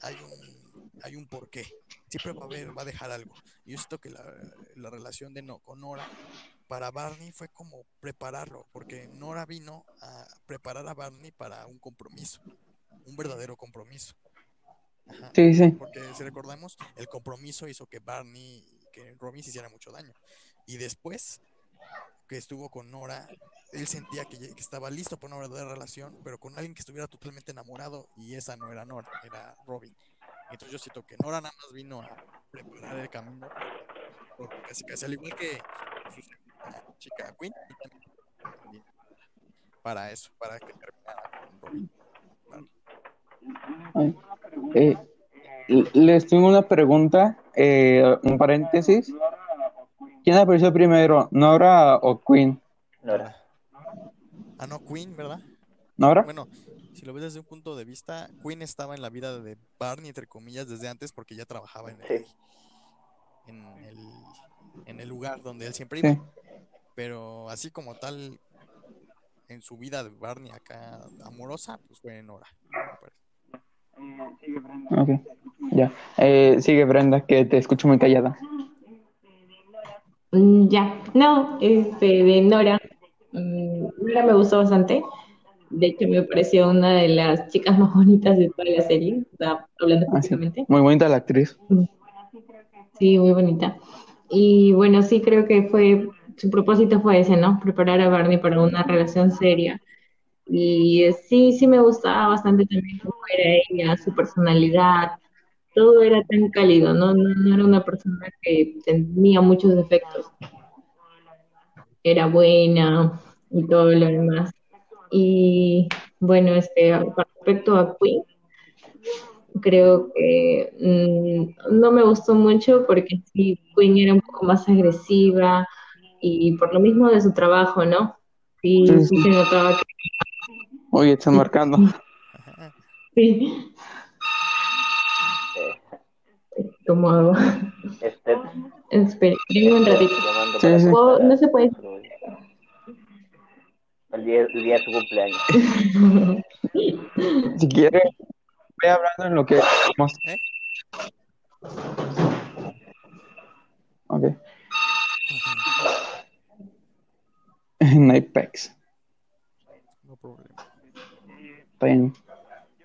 hay un, hay un porqué. Siempre va a haber, va a dejar algo. Y yo siento que la, la relación de no con Nora para Barney fue como prepararlo, porque Nora vino a preparar a Barney para un compromiso, un verdadero compromiso. Sí, sí. Porque si recordamos, el compromiso hizo que Barney, que Robin se hiciera mucho daño. Y después que estuvo con Nora, él sentía que, estaba listo para una verdadera relación, pero con alguien que estuviera totalmente enamorado y esa no era Nora, era Robin. Entonces yo siento que Nora nada más vino a preparar el camino, casi casi al igual que su chica Queen, para eso, para que terminara con Robin. Eh, les tengo una pregunta, eh, un paréntesis. ¿Quién apareció primero, Nora o Queen? Nora. Ah, no, Queen, ¿verdad? ¿Nora? Bueno, si lo ves desde un punto de vista, Queen estaba en la vida de Barney, entre comillas, desde antes porque ya trabajaba en el, en el, lugar donde él siempre iba. Pero así como tal, en su vida de Barney acá amorosa, pues fue Nora. Ya. Eh, sigue Brenda, que te escucho muy callada. Mm, ya, no, este, de Nora. Mm, Nora me gustó bastante. De hecho, me pareció una de las chicas más bonitas de toda la serie, hablando ah, Muy bonita la actriz. Mm. Sí, muy bonita. Y bueno, sí creo que fue, su propósito fue ese, ¿no? Preparar a Barney para una relación seria. Y sí, sí me gustaba bastante también cómo era ella, su personalidad, todo era tan cálido, ¿no? No, era una persona que tenía muchos defectos. Era buena y todo lo demás. Y bueno, este, respecto a Queen, creo que mm, no me gustó mucho porque sí, Queen era un poco más agresiva y por lo mismo de su trabajo, ¿no? Sí, sí, se notaba que... Oye, están marcando. sí tomo agua. Este. Espera, un ratito. No se puede. El día, el día de tu cumpleaños. si quieres, ve hablando en lo que vamos. ¿Eh? Ok. En Apex. No problema. Está bien.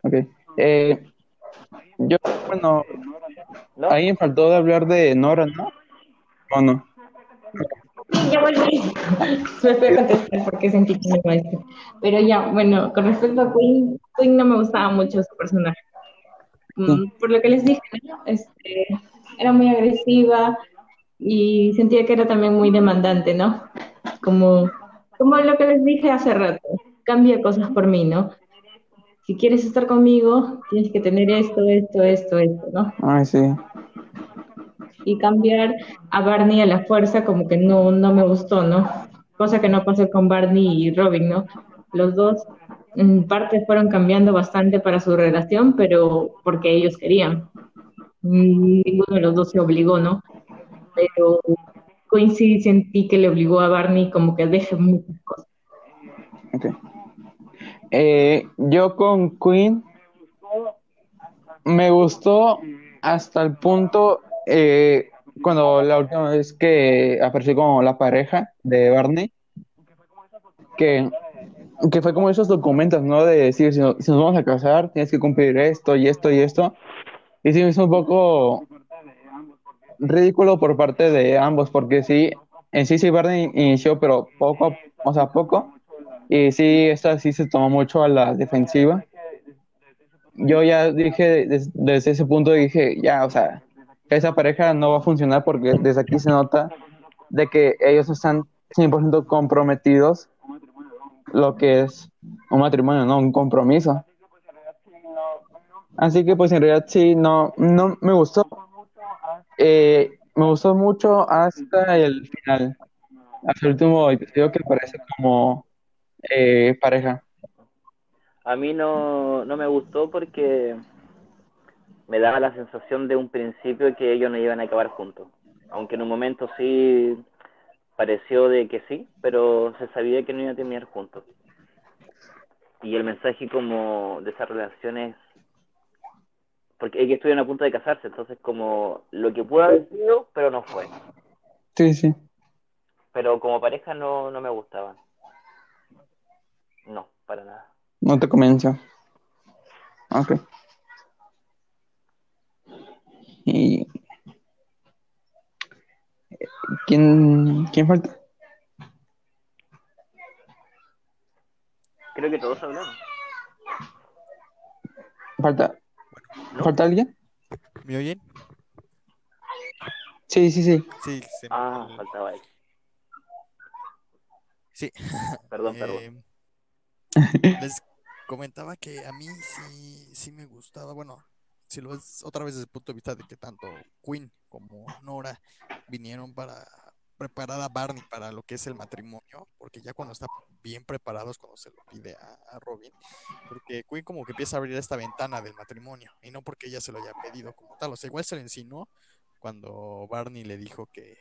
Ok. Eh, yo, bueno, Ahí me faltó de hablar de Nora, ¿no? ¿O no? Ya volví. Me fui a contestar porque sentí que me maestro. Pero ya, bueno, con respecto a Queen, Queen no me gustaba mucho su personaje. Mm, por lo que les dije, este, era muy agresiva y sentía que era también muy demandante, ¿no? Como, como lo que les dije hace rato, cambia cosas por mí, ¿no? Si quieres estar conmigo, tienes que tener esto, esto, esto, esto, ¿no? Ay, sí. Y cambiar a Barney a la fuerza como que no, no me gustó, ¿no? Cosa que no pasó con Barney y Robin, ¿no? Los dos en parte fueron cambiando bastante para su relación, pero porque ellos querían. Ninguno de los dos se obligó, ¿no? Pero coincidí, sentí que le obligó a Barney como que deje muchas cosas. Okay. Eh, yo con Queen me gustó hasta el punto eh, cuando la última vez que apareció como la pareja de Barney, que, que fue como esos documentos, ¿no? De decir, si, nos vamos a casar, tienes que cumplir esto y esto y esto. Y sí hizo un poco ridículo por parte de ambos, porque sí, en sí sí Barney inició, pero poco, o sea, poco, Y sí, esta sí se tomó mucho a la defensiva. Yo ya dije, des- desde ese punto dije, ya, o sea, esa pareja no va a funcionar porque desde aquí se nota de que ellos están 100% comprometidos lo que es un matrimonio, no un compromiso. Así que pues en realidad sí, no, no me gustó. Eh, me gustó mucho hasta el final, hasta el último episodio que aparece como eh, pareja. A mí no, no me gustó porque me daba la sensación de un principio que ellos no iban a acabar juntos. Aunque en un momento sí pareció de que sí, pero se sabía que no iban a terminar juntos. Y el mensaje como de esas relaciones, porque ellos estuvieron a punto de casarse, entonces como lo que pudo haber sido, pero no fue. Sí, sí. Pero como pareja no, no me gustaban. No, para nada. No te convenció. Ok. ¿Y quién, quién falta? Creo que todos hablaron. ¿Falta, ¿no? ¿falta alguien? ¿Me oyen? Sí, sí, sí. Sí, se me- Ah, faltaba él. sí. Perdón, perdón. Eh, les comentaba que a mí sí, me gustaba, bueno, si lo ves otra vez desde el punto de vista de que tanto Quinn como Nora vinieron para preparar a Barney para lo que es el matrimonio, porque ya cuando está bien preparado es cuando se lo pide a, Robin, porque Quinn como que empieza a abrir esta ventana del matrimonio, y no porque ella se lo haya pedido como tal, o sea, igual se lo insinuó cuando Barney le dijo que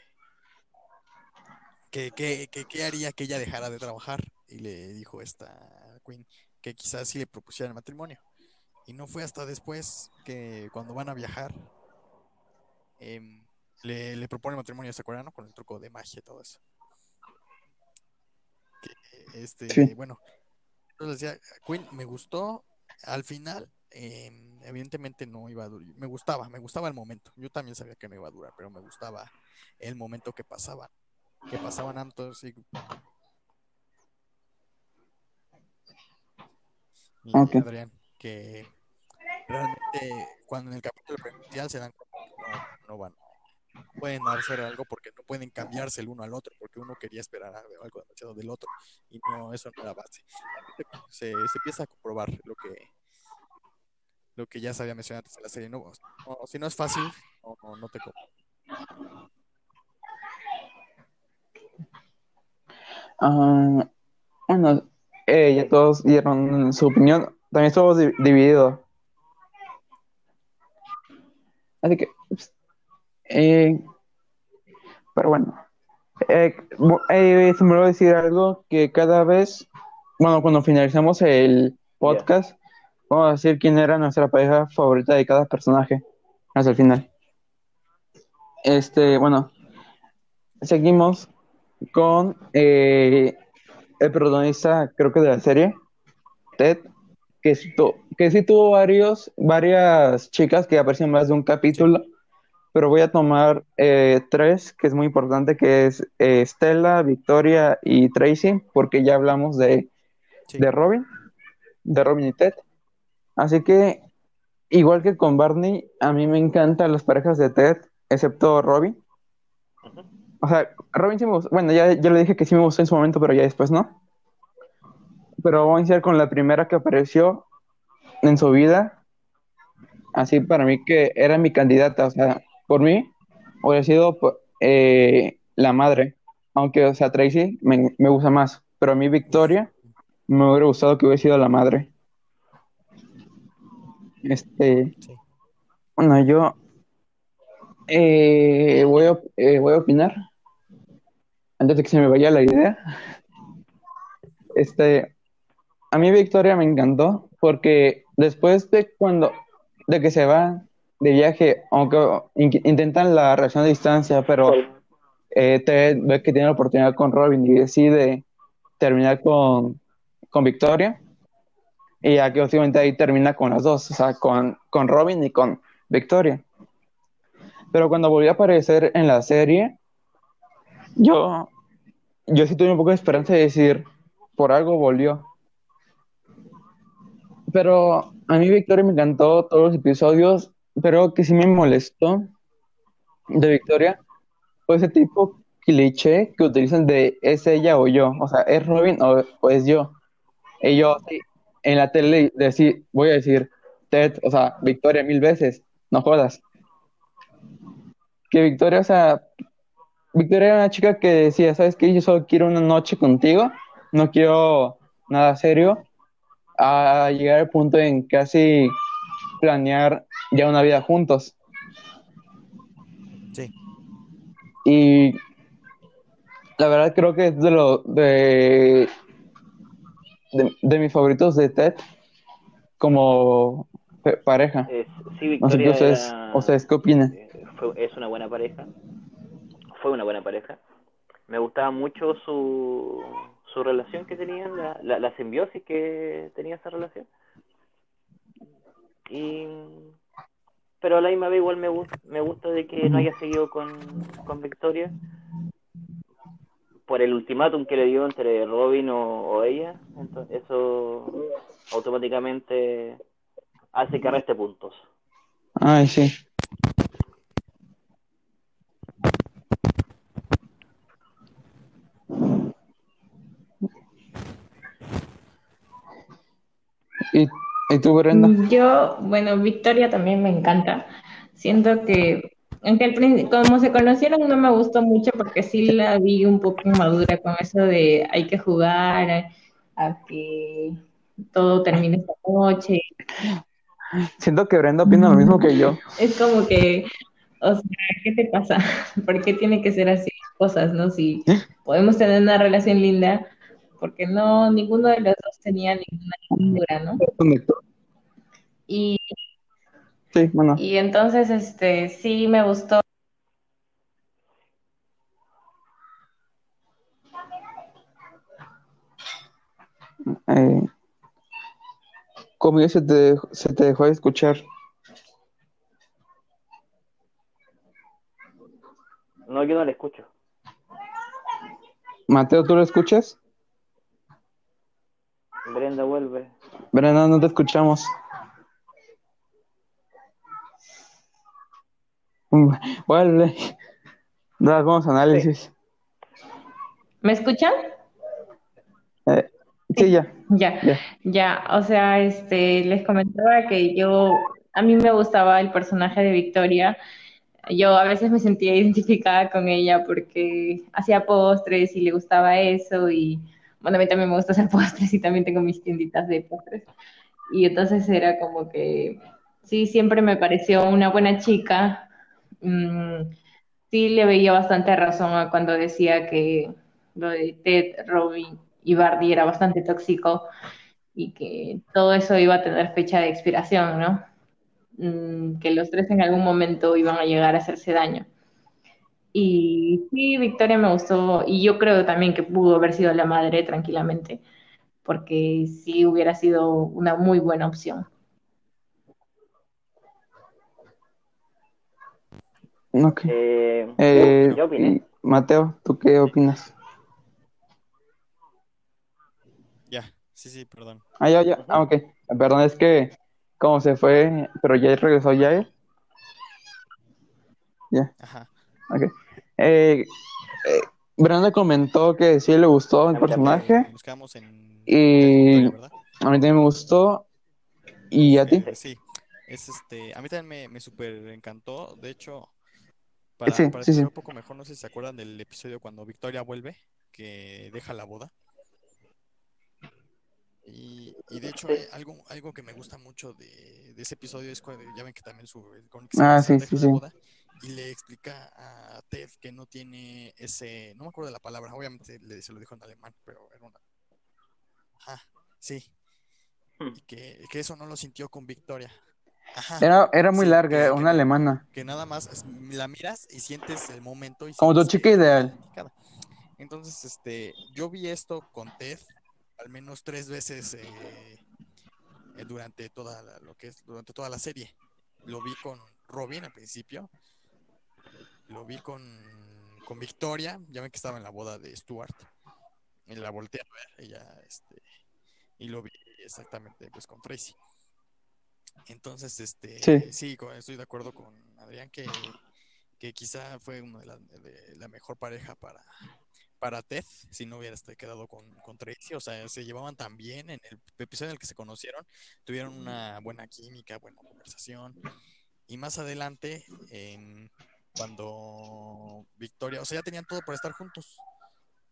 que, que, que- que haría que ella dejara de trabajar y le dijo esta Queen que quizás sí le propusiera el matrimonio y no fue hasta después que cuando van a viajar em, le, le propone matrimonio, ¿se acuerdan? no? Con el truco de magia y todo eso. Que, este, Sí. bueno, entonces decía, Queen me gustó, al final, em, evidentemente no iba a durar, me gustaba, me gustaba el momento, yo también sabía que no iba a durar, pero me gustaba el momento que pasaba, que pasaban ambos y, y Ok. Adrián, que realmente cuando en el capítulo primordial se dan cuenta que no, no van no pueden hacer algo porque no pueden cambiarse el uno al otro, porque uno quería esperar algo demasiado del otro, y no, eso no era base. Se, se empieza a comprobar lo que lo que ya se había mencionado antes en la serie. No, no, si no es fácil, no, no, te compro. Ah, bueno, eh, ya todos dieron su opinión. También estuvo di- dividido. Así que, eh, pero bueno, eh, eh, se me olvidó decir algo que cada vez, bueno, cuando finalicemos el podcast, vamos a decir quién era nuestra pareja favorita de cada personaje hasta el final. Este, bueno, seguimos con eh, el protagonista, creo que de la serie, Ted, que sí, tu- que sí tuvo varios, varias chicas que aparecen en más de un capítulo, pero voy a tomar eh, tres, que es muy importante, que es eh, Stella, Victoria y Tracy, porque ya hablamos de, Sí. de Robin, de Robin y Ted. Así que, igual que con Barney, a mí me encantan las parejas de Ted, excepto Robin. O sea, Robin sí me gustó. Bueno, ya, ya le dije que sí me gustó en su momento, pero ya después no. Pero vamos a iniciar con la primera que apareció en su vida. Así para mí que era mi candidata. O sea, por mí hubiera sido eh, la madre. Aunque, o sea, Tracy me, me gusta más. Pero a mí Victoria me hubiera gustado que hubiera sido la madre. Este, Sí. bueno, yo eh, voy a, eh, voy a opinar antes de que se me vaya la idea. Este, a mí Victoria me encantó porque después de cuando, de que se va de viaje, aunque in- intentan la relación a distancia, pero eh, Ted ve que tiene la oportunidad con Robin y decide terminar con, con Victoria. Y ya que obviamente ahí termina con las dos, o sea, con, con Robin y con Victoria. Pero cuando volvió a aparecer en la serie, yo, yo sí tuve un poco de esperanza de decir, por algo volvió. Pero a mí Victoria me encantó todos los episodios, pero que sí me molestó de Victoria fue ese tipo cliché que utilizan de es ella o yo, o sea, es Robin o, es yo. Y yo en la tele decir, voy a decir Ted, o sea, Victoria mil veces, no jodas. Que Victoria, o sea, Victoria era una chica que decía, ¿sabes qué? Yo solo quiero una noche contigo, no quiero nada serio, a llegar al punto en casi planear ya una vida juntos. Sí. Y la verdad creo que es de lo de, de, mis favoritos de Ted como pareja. sí, Victoria o sea, ¿qué opinas? Eh, es una buena pareja. Fue una buena pareja. Me gustaba mucho su, su relación que tenían, la, la, simbiosis que tenía esa relación. Y pero a la misma vez igual me gusta, me gusta de que no haya seguido con, con Victoria por el ultimátum que le dio entre Robin o, ella, entonces eso automáticamente hace que reste puntos. Ay, sí. ¿Y, ¿Y tú, Brenda? Yo, bueno, Victoria también me encanta. Siento que aunque al como se conocieron no me gustó mucho porque sí la vi un poco inmadura con eso de hay que jugar a, que todo termine esta noche. Siento que Brenda opina lo mismo que yo. Es como que, o sea, ¿qué te pasa? ¿Por qué tiene que ser así cosas, no? Si podemos tener una relación linda, porque no, ninguno de los dos tenía ninguna inmadura, ¿no? Y Sí, bueno. Y entonces, este, sí me gustó. Eh, ¿Cómo se te, se te dejó de escuchar? No, yo no le escucho. Mateo, ¿tú lo escuchas? Brenda, vuelve. Brenda, no te escuchamos. Vuelve. Vamos a análisis. ¿Me escuchan? Eh, sí, ya. ya. Ya, o sea, este, les comentaba que yo, a mí me gustaba el personaje de Victoria. Yo a veces me sentía identificada con ella porque hacía postres y le gustaba eso y bueno, a mí también me gusta hacer postres y también tengo mis tienditas de postres. Y entonces era como que, sí, siempre me pareció una buena chica, Mm, sí le veía bastante razón a cuando decía que lo de Ted, Robin y Bardi era bastante tóxico y que todo eso iba a tener fecha de expiración, ¿no? Mm, que los tres en algún momento iban a llegar a hacerse daño. Y sí, Victoria me gustó y yo creo también que pudo haber sido la madre tranquilamente, porque sí hubiera sido una muy buena opción. Ok. Eh, eh Mateo, ¿tú qué opinas? Ya, sí, sí, perdón. Ah, ya, ya. Ah, ok. Perdón, es que como se fue, pero ya regresó ya él. Ya. Ajá. Ok. Eh, eh, Brenda comentó que sí le gustó el personaje. y a mí también me gustó. ¿Y a ti? Sí, es este, a mí también me, me super encantó. De hecho, para, sí, un poco mejor, no sé si se acuerdan del episodio cuando Victoria vuelve, que deja la boda. Y, de hecho, eh, algo, algo que me gusta mucho de, ese episodio es cuando ya ven que también su ah, sí, sí, la boda y le explica a Ted que no tiene ese, no me acuerdo de la palabra, obviamente le, se lo dijo en alemán, pero era una. Ajá, sí. Hmm. Y que, que eso no lo sintió con Victoria era, era muy larga, una alemana. Que nada más la miras y sientes el momento. Y Como tu chica ideal. Entonces, este, yo vi esto con Ted al menos tres veces eh, eh, durante toda la, lo que es durante toda la serie. Lo vi con Robin al principio. Lo vi con, con Victoria. Ya ven que estaba en la boda de Stuart. Y la volteé a ver y ya, este, y lo vi exactamente pues con Tracy. Entonces, este, Sí. sí, estoy de acuerdo con Adrián que, que quizá fue una de la, de la mejor pareja para, para Ted, si no hubiera este, quedado con, con Tracy. O sea, se llevaban tan bien en el episodio en el que se conocieron, tuvieron una buena química, buena conversación. Y más adelante, en, cuando Victoria, o sea, ya tenían todo para estar juntos,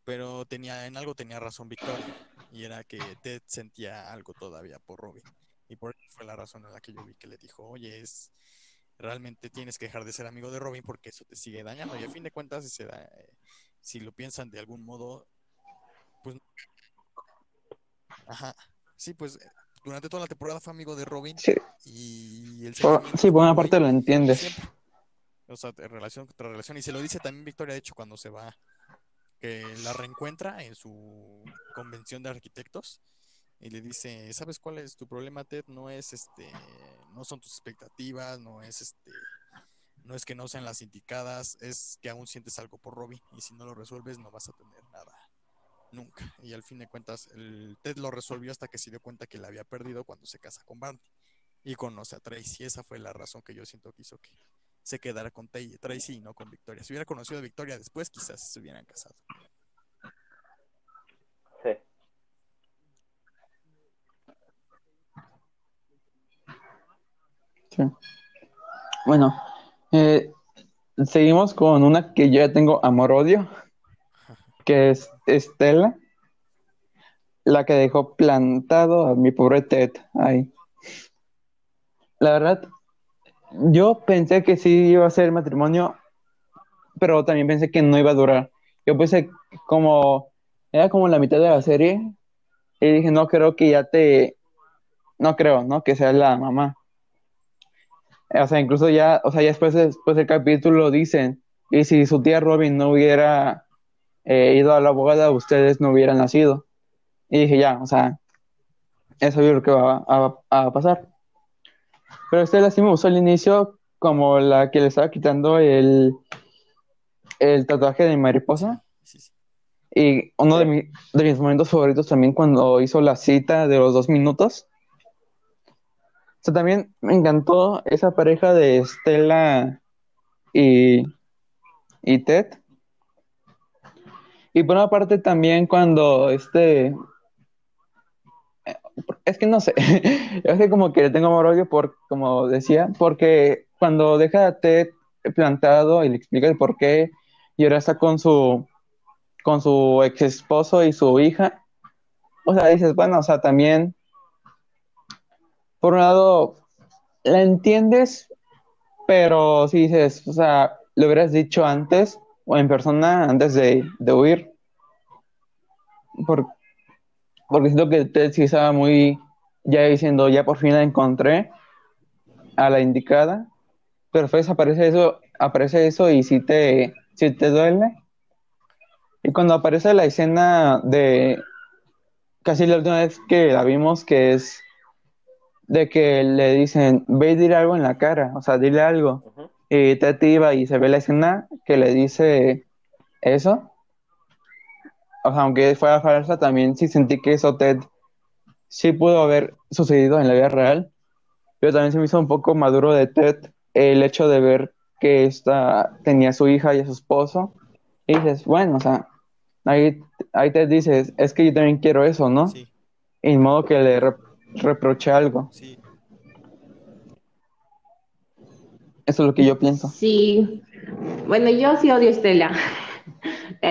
pero tenía, en algo tenía razón Victoria, y era que Ted sentía algo todavía por Robin. Y por eso fue la razón en la que yo vi que le dijo, oye, es realmente tienes que dejar de ser amigo de Robin porque eso te sigue dañando. Y a fin de cuentas, si, se da, eh, si lo piensan de algún modo, pues... Ajá. Sí, pues eh, durante toda la temporada fue amigo de Robin Sí, y por- sentimiento sí, por una parte lo entiendes. siempre. O sea, relación contra relación. Y se lo dice también Victoria, de hecho, cuando se va, que la reencuentra en su convención de arquitectos y le dice, ¿sabes cuál es tu problema, Ted? No es este, no son tus expectativas, no es este, no es que no sean las indicadas, es que aún sientes algo por Robbie y si no lo resuelves no vas a tener nada. Nunca. Y al fin de cuentas, el Ted lo resolvió hasta que se dio cuenta que la había perdido cuando se casa con Barney y conoce a Tracy. Esa fue la razón que yo siento que hizo que se quedara con Tracy y no con Victoria. Si hubiera conocido a Victoria después, quizás se hubieran casado. Sí. Sí. Bueno, eh, seguimos con una que yo ya tengo amor-odio, que es Estela, la que dejó plantado a mi pobre Ted ahí. La verdad, yo pensé que sí iba a ser el matrimonio, pero también pensé que no iba a durar. Yo pensé como, era como la mitad de la serie, y dije, no creo que ya te, no creo, ¿no? Que sea la mamá. O sea, incluso ya, o sea, ya después, después del capítulo dicen, y si su tía Robin no hubiera eh, ido a la abogada, ustedes no hubieran nacido. Y dije, ya, o sea, eso es lo que va a, a pasar. Pero Estela sí me gustó al inicio como la que le estaba quitando el, el tatuaje de mariposa. Sí, sí. Y uno de, mi- de mis momentos favoritos también cuando hizo la cita de los dos minutos. O sea, también me encantó esa pareja de Estela y, y Ted. Y por una parte también cuando este... Es que no sé, es que como que tengo amor odio por, como decía, porque cuando deja a Ted plantado y le explica el por qué y ahora está con su con su ex esposo y su hija, o sea, dices, bueno, o sea, también, por un lado, la entiendes, pero si dices, o sea, lo hubieras dicho antes o en persona antes de, de huir, por, porque siento que Ted sí estaba muy, ya diciendo, ya por fin la encontré a la indicada, pero después aparece eso, aparece eso y si te, si te duele. Y cuando aparece la escena de casi la última vez que la vimos, que es de que le dicen, ve y dile algo en la cara, o sea, dile algo. Ujú. Y Ted iba y se ve la escena que le dice eso. O sea, aunque fuera falsa, también sí sentí que eso Ted sí pudo haber sucedido en la vida real. Pero también se me hizo un poco maduro de Ted el hecho de ver que esta tenía a su hija y a su esposo. Y dices, bueno, o sea, ahí, ahí te dices, es que yo también quiero eso, ¿no? Sí, Y en modo que le re- reproche algo. sí. Eso es lo que yo pienso. Sí. Bueno, yo sí odio a Estela.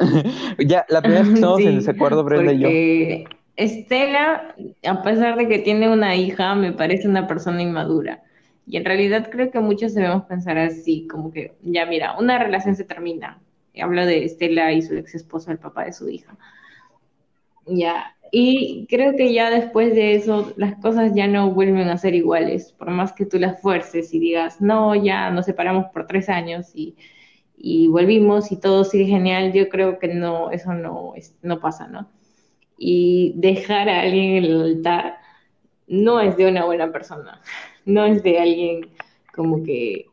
Ya, la primera vez que estamos Sí, en desacuerdo, Brenda y yo. Estela, a pesar de que tiene una hija, me parece una persona inmadura. Y en realidad creo que muchos debemos pensar así, como que, ya mira, una relación se termina. Hablo de Estela y su ex esposo, el papá de su hija. Ya. Y creo que ya después de eso, las cosas ya no vuelven a ser iguales. Por más que tú las fuerces y digas, no, ya nos separamos por tres años y, y volvimos y todo sigue genial, yo creo que no, eso no, no pasa, ¿no? Y dejar a alguien en el altar no es de una buena persona, no es de alguien como que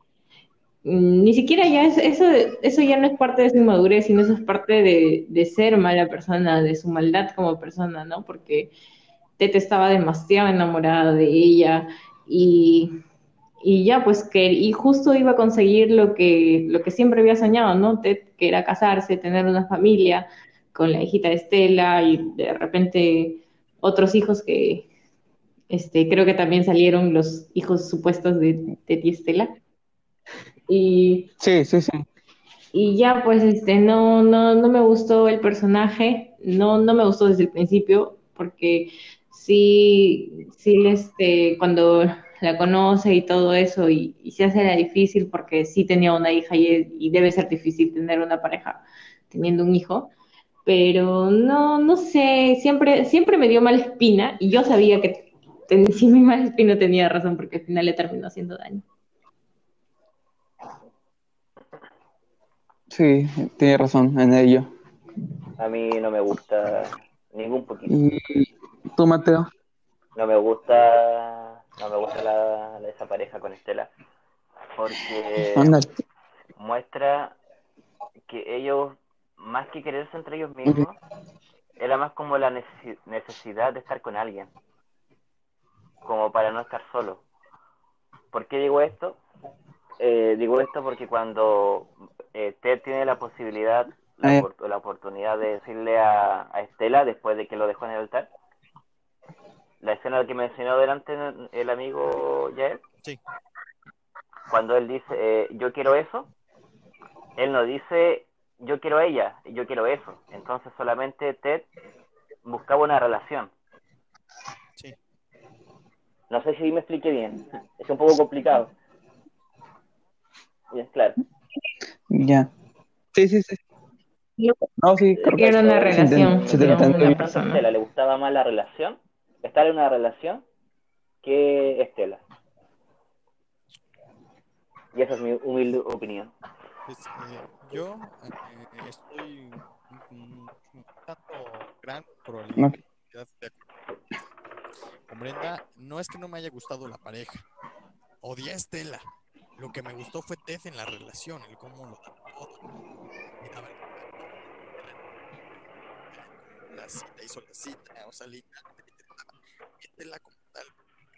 mm, ni siquiera ya es, eso, eso ya no es parte de su inmadurez, sino eso es parte de, de ser mala persona, de su maldad como persona, ¿no? Porque Tete estaba demasiado enamorada de ella y, y ya pues que y justo iba a conseguir lo que, lo que siempre había soñado, ¿no? Ted, que era casarse, tener una familia con la hijita de Estela y de repente otros hijos que este, creo que también salieron los hijos supuestos de Ted y Estela. Y, Sí, sí, sí. y ya pues este no, no, no me gustó el personaje, no, no me gustó desde el principio, porque sí, sí este, cuando la conoce y todo eso, y, y se hace la difícil porque sí tenía una hija y, y debe ser difícil tener una pareja teniendo un hijo, pero no, no sé, siempre, siempre me dio mala espina y yo sabía que ten- sí mi mala espina tenía razón porque al final le terminó haciendo daño. Sí, tiene razón en ello. A mí no me gusta ningún poquito. ¿Y tú, Mateo? No me gusta, no me gusta la, la- esa pareja con Estela, porque muestra que ellos, más que quererse entre ellos mismos, era más como la necesi- necesidad de estar con alguien, como para no estar solo. ¿Por qué digo esto? Eh, digo esto porque cuando eh, Ted tiene la posibilidad, la, Eh. la oportunidad de decirle a, a Estela después de que lo dejó en el altar, la escena que mencionó delante el amigo Yael, Sí. cuando él dice eh, yo quiero eso, él no dice yo quiero a ella, yo quiero eso. Entonces solamente Ted buscaba una relación. Sí. No sé si me expliqué bien. Es un poco complicado. Bien, claro. Ya. Sí, sí, sí. No, sí, creo que Era una se relación se te una persona. Le gustaba más la relación, estar en una relación, que Estela. Y esa es mi humilde opinión. Pues, eh, yo eh, estoy un, tanto gran probabilidad de con Brenda. No es que no me haya gustado la pareja. Odié a Estela. Lo que me gustó fue Ted en la relación, el cómo lo la cita, hizo la cita, o sea, Estela como tal,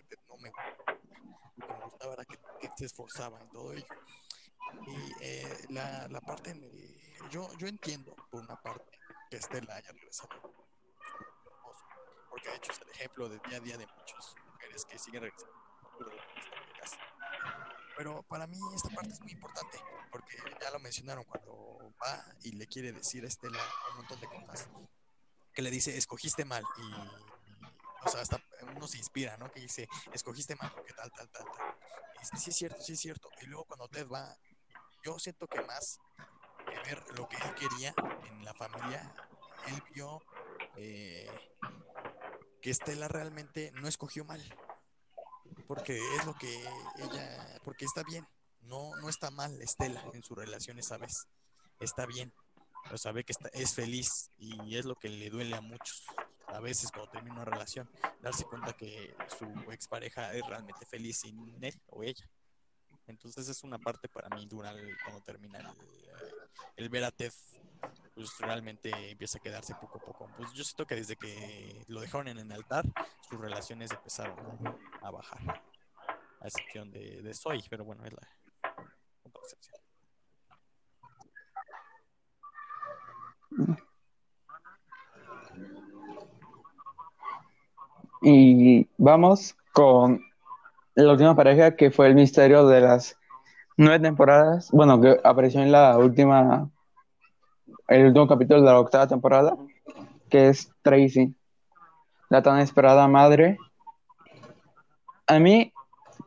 que no me que me gustaba era que Ted se esforzaba en todo ello. Y eh, la, la parte en el- yo, yo entiendo por una parte que Estela haya regresado porque de hecho es el ejemplo de día a día de muchas mujeres que siguen regresando. Pero para mí esta parte es muy importante, porque ya lo mencionaron cuando va y le quiere decir a Estela un montón de cosas, que le dice, escogiste mal, y, o sea, hasta uno se inspira, ¿no? Que dice, escogiste mal, porque tal, tal, tal, tal. Y dice, sí es cierto, sí es cierto. Y luego cuando Ted va yo siento que más que ver lo que él quería en la familia, él vio eh, que Estela realmente no escogió mal. Porque es lo que ella, porque está bien, no, no está mal Estela en su relación esa vez, está bien, pero sabe que está, es feliz y es lo que le duele a muchos. A veces cuando termina una relación, darse cuenta que su expareja es realmente feliz sin él o ella. Entonces es una parte para mí dura cuando termina el, el ver a Ted, pues realmente empieza a quedarse poco a poco. Pues yo siento que desde que lo dejaron en el altar, sus relaciones empezaron a, bajar. A excepción de, de Soy, pero bueno, es la excepción. Y vamos con la última pareja que fue el misterio de las nueve temporadas. Bueno, que apareció en la última, el último capítulo de la octava temporada, que es Tracy, la tan esperada madre. A mí,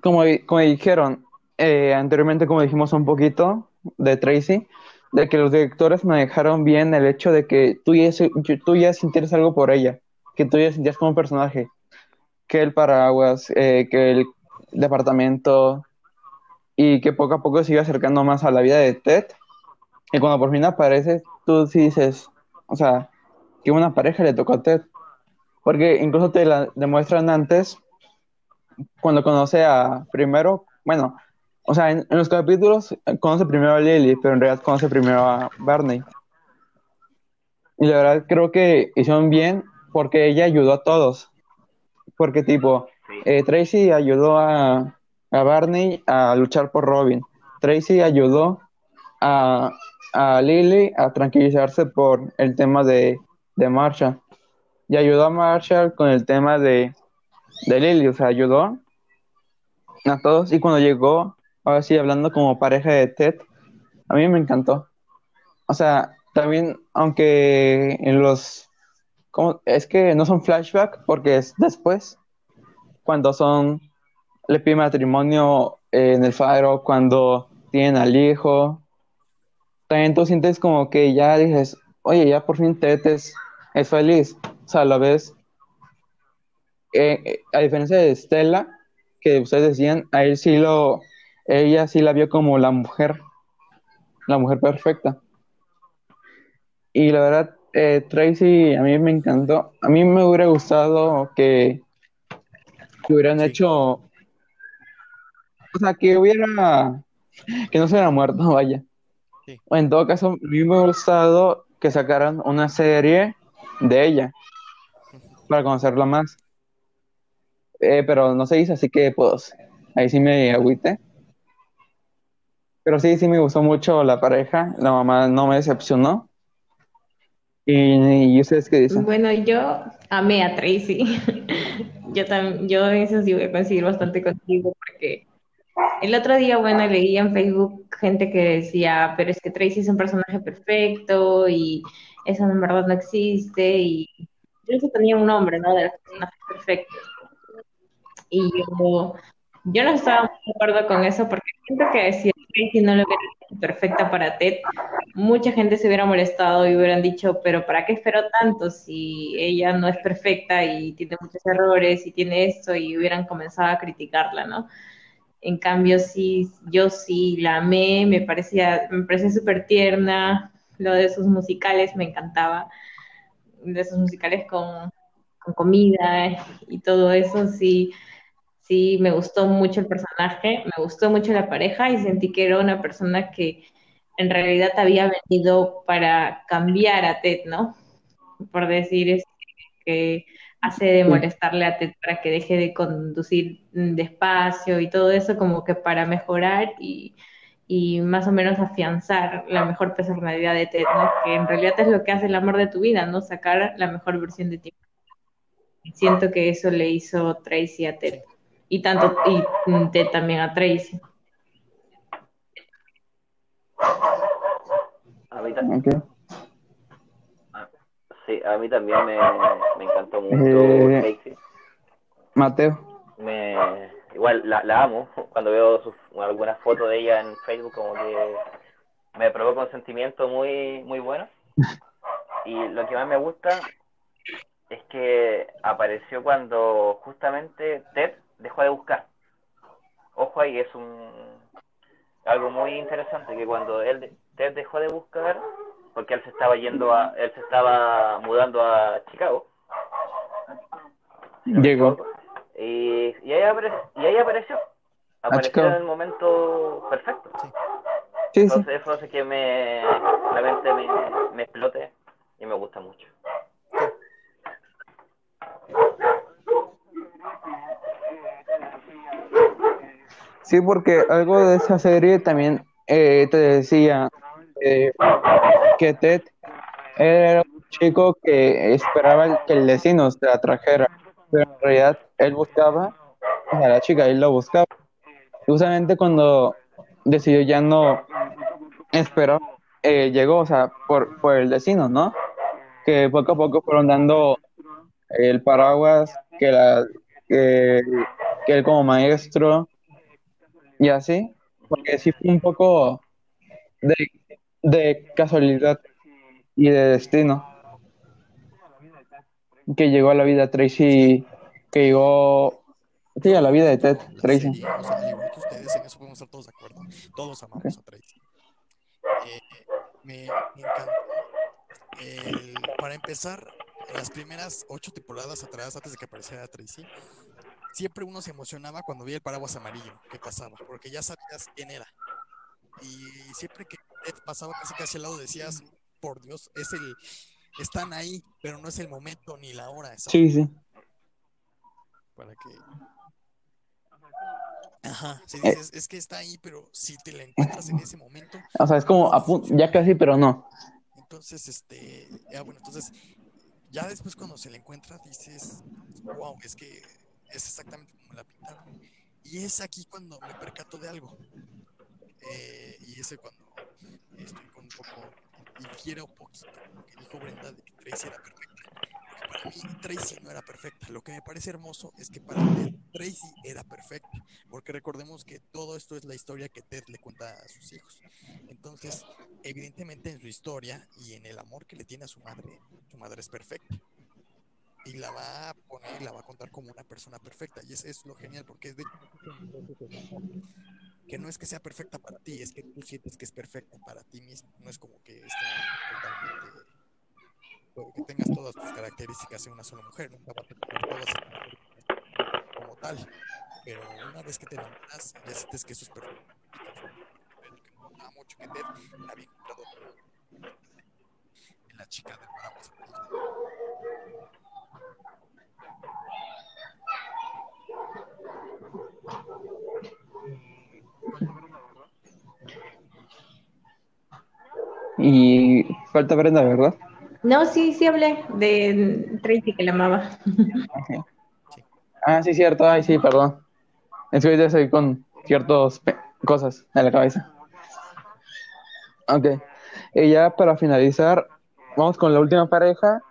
como, como dijeron eh, anteriormente, como dijimos un poquito de Tracy, de que los directores manejaron bien el hecho de que tú ya, tú ya sintieras algo por ella, que tú ya sentías como un personaje que el paraguas, eh, que el departamento y que poco a poco se iba acercando más a la vida de Ted. Y cuando por fin aparece, tú sí dices, o sea, que una pareja le tocó a Ted. Porque incluso te la demuestran antes, cuando conoce a, primero, bueno, O sea, en, en los capítulos eh, conoce primero a Lily, pero en realidad conoce primero a Barney. Y la verdad creo que hicieron bien porque ella ayudó a todos. Porque tipo, eh, Tracy ayudó a, a Barney a luchar por Robin. Tracy ayudó a, a Lily a tranquilizarse por el tema de, de Marshall. Y ayudó a Marshall con el tema de, de Lily. O sea, ayudó a todos. Y cuando llegó, ahora sí, hablando como pareja de Ted, a mí me encantó. O sea, también, aunque en los... ¿cómo? Es que no son flashback porque es después, cuando son... Le pide matrimonio eh, en el faro, cuando tienen al hijo. También tú sientes como que ya dices, oye, ya por fin Ted es, es feliz. O sea, a la vez, eh, eh, a diferencia de Stella, que ustedes decían, a él sí lo, ella sí la vio como la mujer, la mujer perfecta. Y la verdad, eh, Tracy a mí me encantó. A mí me hubiera gustado que, que hubieran Sí. hecho, o sea, que hubiera, que no se hubiera muerto, vaya. Sí. En todo caso, a mí me hubiera gustado que sacaran una serie de ella para conocerla más. Eh, pero no se hizo, así que pues ahí sí me agüité. Pero sí, sí me gustó mucho la pareja. La mamá no me decepcionó. ¿Y, ustedes qué dicen? Bueno, yo amé a Tracy. Yo también, yo eso sí voy a coincidir bastante contigo porque el otro día, bueno, leí en Facebook gente que decía, pero es que Tracy es un personaje perfecto y eso en verdad no existe y incluso tenía un nombre, ¿no? De los personajes perfectos. Y yo, yo no estaba muy de acuerdo con eso porque siento que si no lo hubiera perfecta para Ted, mucha gente se hubiera molestado y hubieran dicho, pero ¿para qué esperó tanto si ella no es perfecta y tiene muchos errores y tiene esto? Y hubieran comenzado a criticarla, ¿no? En cambio, sí, yo sí la amé, me parecía, me parecía súper tierna, lo de sus musicales me encantaba, de sus musicales con, con comida y todo eso, sí, sí, me gustó mucho el personaje, me gustó mucho la pareja y sentí que era una persona que en realidad había venido para cambiar a Ted, ¿no? Por decir es que hace de molestarle a Ted para que deje de conducir despacio y todo eso como que para mejorar y, y más o menos afianzar la mejor personalidad de Ted, ¿no? Que en realidad es lo que hace el amor de tu vida, ¿no? Sacar la mejor versión de ti. Siento que eso le hizo Tracy a Ted. Y tanto, y Ted también a Tracy. A mí, ta- Ok. sí, a mí también me, me encantó mucho Eh. Tracy. Mateo. Me, igual la, la amo. Cuando veo sus, algunas fotos de ella en Facebook, como que me provoca un sentimiento muy, muy bueno. Y lo que más me gusta es que apareció cuando justamente Ted dejó de buscar. Ojo ahí, es un algo muy interesante que cuando él Ted dejó de buscar, porque él se estaba yendo a, él se estaba mudando a Chicago. Llegó. Y, y, ahí apare- y ahí apareció. Apareció en el momento perfecto. Sí, sí. Entonces eso hace que me, la mente me, me explote y me gusta mucho. Sí, porque algo de esa serie también eh, te decía eh, que Ted era un chico que esperaba que el destino se la trajera, pero en realidad él buscaba a la chica, él lo buscaba. Y justamente cuando decidió ya no esperar, eh, llegó, o sea, por, por el destino, ¿no? Que poco a poco fueron dando el paraguas, que, la, que él como maestro, y así, porque sí fue un poco de, de casualidad y de destino que llegó a la vida Tracy, que llegó, sí, a la vida de Ted, Tracy. o sea, al igual que ustedes, en eso podemos estar todos de acuerdo. Todos amamos a Tracy. Eh, me, me encantó. El- para empezar, las primeras ocho temporadas atrás, antes de que apareciera Tracy, siempre uno se emocionaba cuando veía el paraguas amarillo que pasaba, porque ya sabía sabías quién era. Y siempre que pasaba casi casi al lado decías, por Dios, es el, están ahí, pero no es el momento ni la hora. ¿sabes? Sí, sí. Para que... Ajá, si Eh. dices, es que está ahí, pero si te la encuentras en ese momento, O sea, es como ya casi, pero no. entonces, este, ya bueno, entonces, ya después cuando se la encuentra dices, wow, es que es exactamente como la pintaron. Y es aquí cuando me percato de algo. Eh, y ese cuando estoy con un poco, infiero un poquito lo que dijo Brenda de que Tracy era perfecta. Porque para mí Tracy no era perfecta. Lo que me parece hermoso es que para Ted Tracy era perfecta. Porque recordemos que todo esto es la historia que Ted le cuenta a sus hijos. Entonces, evidentemente en su historia y en el amor que le tiene a su madre, su madre es perfecta. Y la va a poner y la va a contar como una persona perfecta. Y es, es lo genial, porque es de que no es que sea perfecta para ti, es que tú sientes que es perfecta para ti mismo. No es como que esté totalmente que tengas todas tus características en una sola mujer, nunca va a tener todas como tal. Pero una vez que te enamoras, ya sientes que eso es perfecto. La chica. Y falta Brenda, ¿verdad? No, sí, sí hablé de Tracy que la amaba. Ah, sí, cierto. Ay, sí, perdón. Es que estoy con ciertas cosas en la cabeza. Ok. Y ya para finalizar, vamos con la última pareja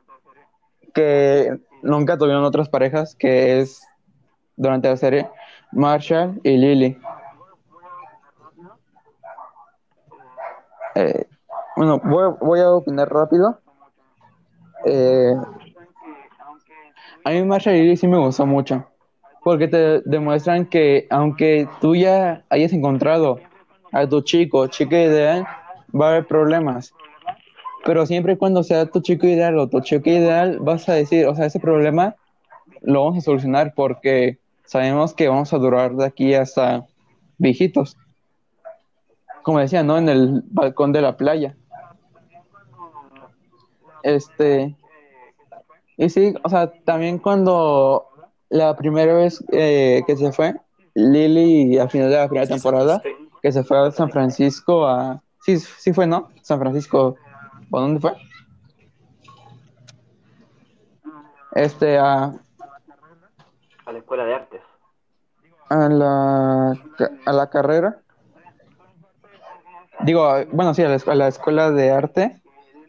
que nunca tuvieron otras parejas, que es durante la serie Marshall y Lily. Eh, bueno, voy, voy a opinar rápido. Eh, a mí Marshall sí me gustó mucho, porque te demuestran que aunque tú ya hayas encontrado a tu chico, chica ideal, va a haber problemas. Pero siempre y cuando sea tu chico ideal o tu chica ideal, vas a decir, o sea, ese problema lo vamos a solucionar porque sabemos que vamos a durar de aquí hasta viejitos. Como decía, ¿no? En el balcón de la playa. Este. Y sí, o sea, también cuando la primera vez eh, que se fue, Lily al final de la primera temporada, que se fue a San Francisco a... Sí, sí fue, ¿no? San Francisco, ¿o dónde fue? Este, a, A la escuela de artes. a la, a la carrera. Digo, bueno, sí, a la, escu- a la escuela de arte.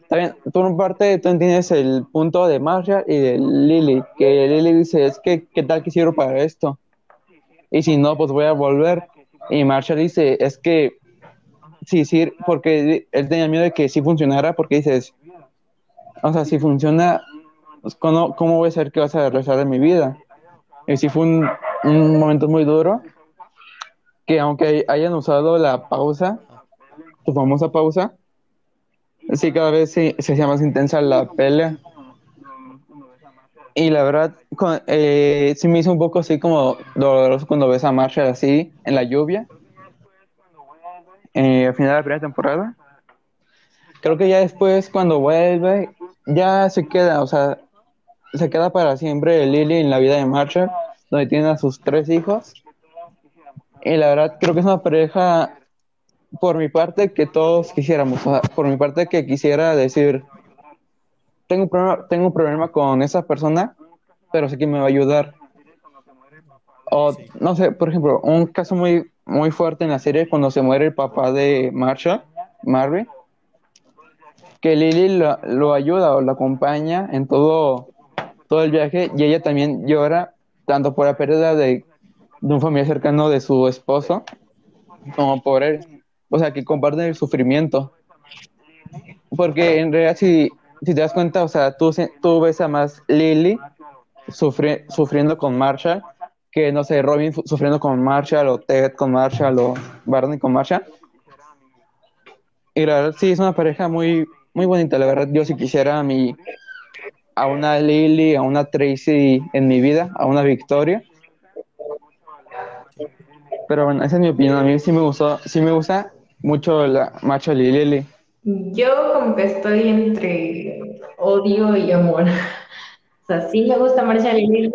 También, por una parte, tú entiendes el punto de Marshall y de Lily, que Lily dice, es que, ¿qué tal que sirvo para esto? Y si no, pues voy a volver. Y Marshall dice, es que, sí, sí, porque él tenía miedo de que sí funcionara, porque dices, o sea, si funciona, pues, ¿cómo, cómo voy a ser que vas a regresar de mi vida? Y sí fue un, un momento muy duro, que aunque hayan usado la pausa, su famosa pausa, sí, cada vez se, se hacía más intensa la pelea. Y la verdad, eh, sí me hizo un poco así como doloroso cuando ves a Marshall así en la lluvia. Eh, al final de la primera temporada. Creo que ya después, cuando vuelve, ya se queda, o sea, se queda para siempre Lily en la vida de Marshall, donde tiene a sus tres hijos. Y la verdad, creo que es una pareja, por mi parte, que todos quisiéramos. O sea, por mi parte, que quisiera decir, tengo un problema, tengo un problema con esa persona, pero sé que me va a ayudar. O, no sé, por ejemplo, un caso muy, muy fuerte en la serie cuando se muere el papá de Marshall, Marvin, que Lily lo, lo ayuda o lo acompaña en todo, todo el viaje y ella también llora tanto por la pérdida de, de un familiar cercano de su esposo como por él. O sea, que comparten el sufrimiento. Porque en realidad, si, si te das cuenta, o sea, tú, tú ves a más Lily sufri- sufriendo con Marshall que, no sé, Robin sufriendo con Marshall o Ted con Marshall o Barney con Marshall. Y la verdad, sí, es una pareja muy, muy bonita. La verdad, yo si quisiera a mi, a una Lily, a una Tracy en mi vida, a una Victoria. Pero bueno, esa es mi opinión. A mí sí me gustó, sí me gusta mucho la Marshall y Lily. Yo como que estoy entre odio y amor. O sea, sí me gusta Marshall y Lily,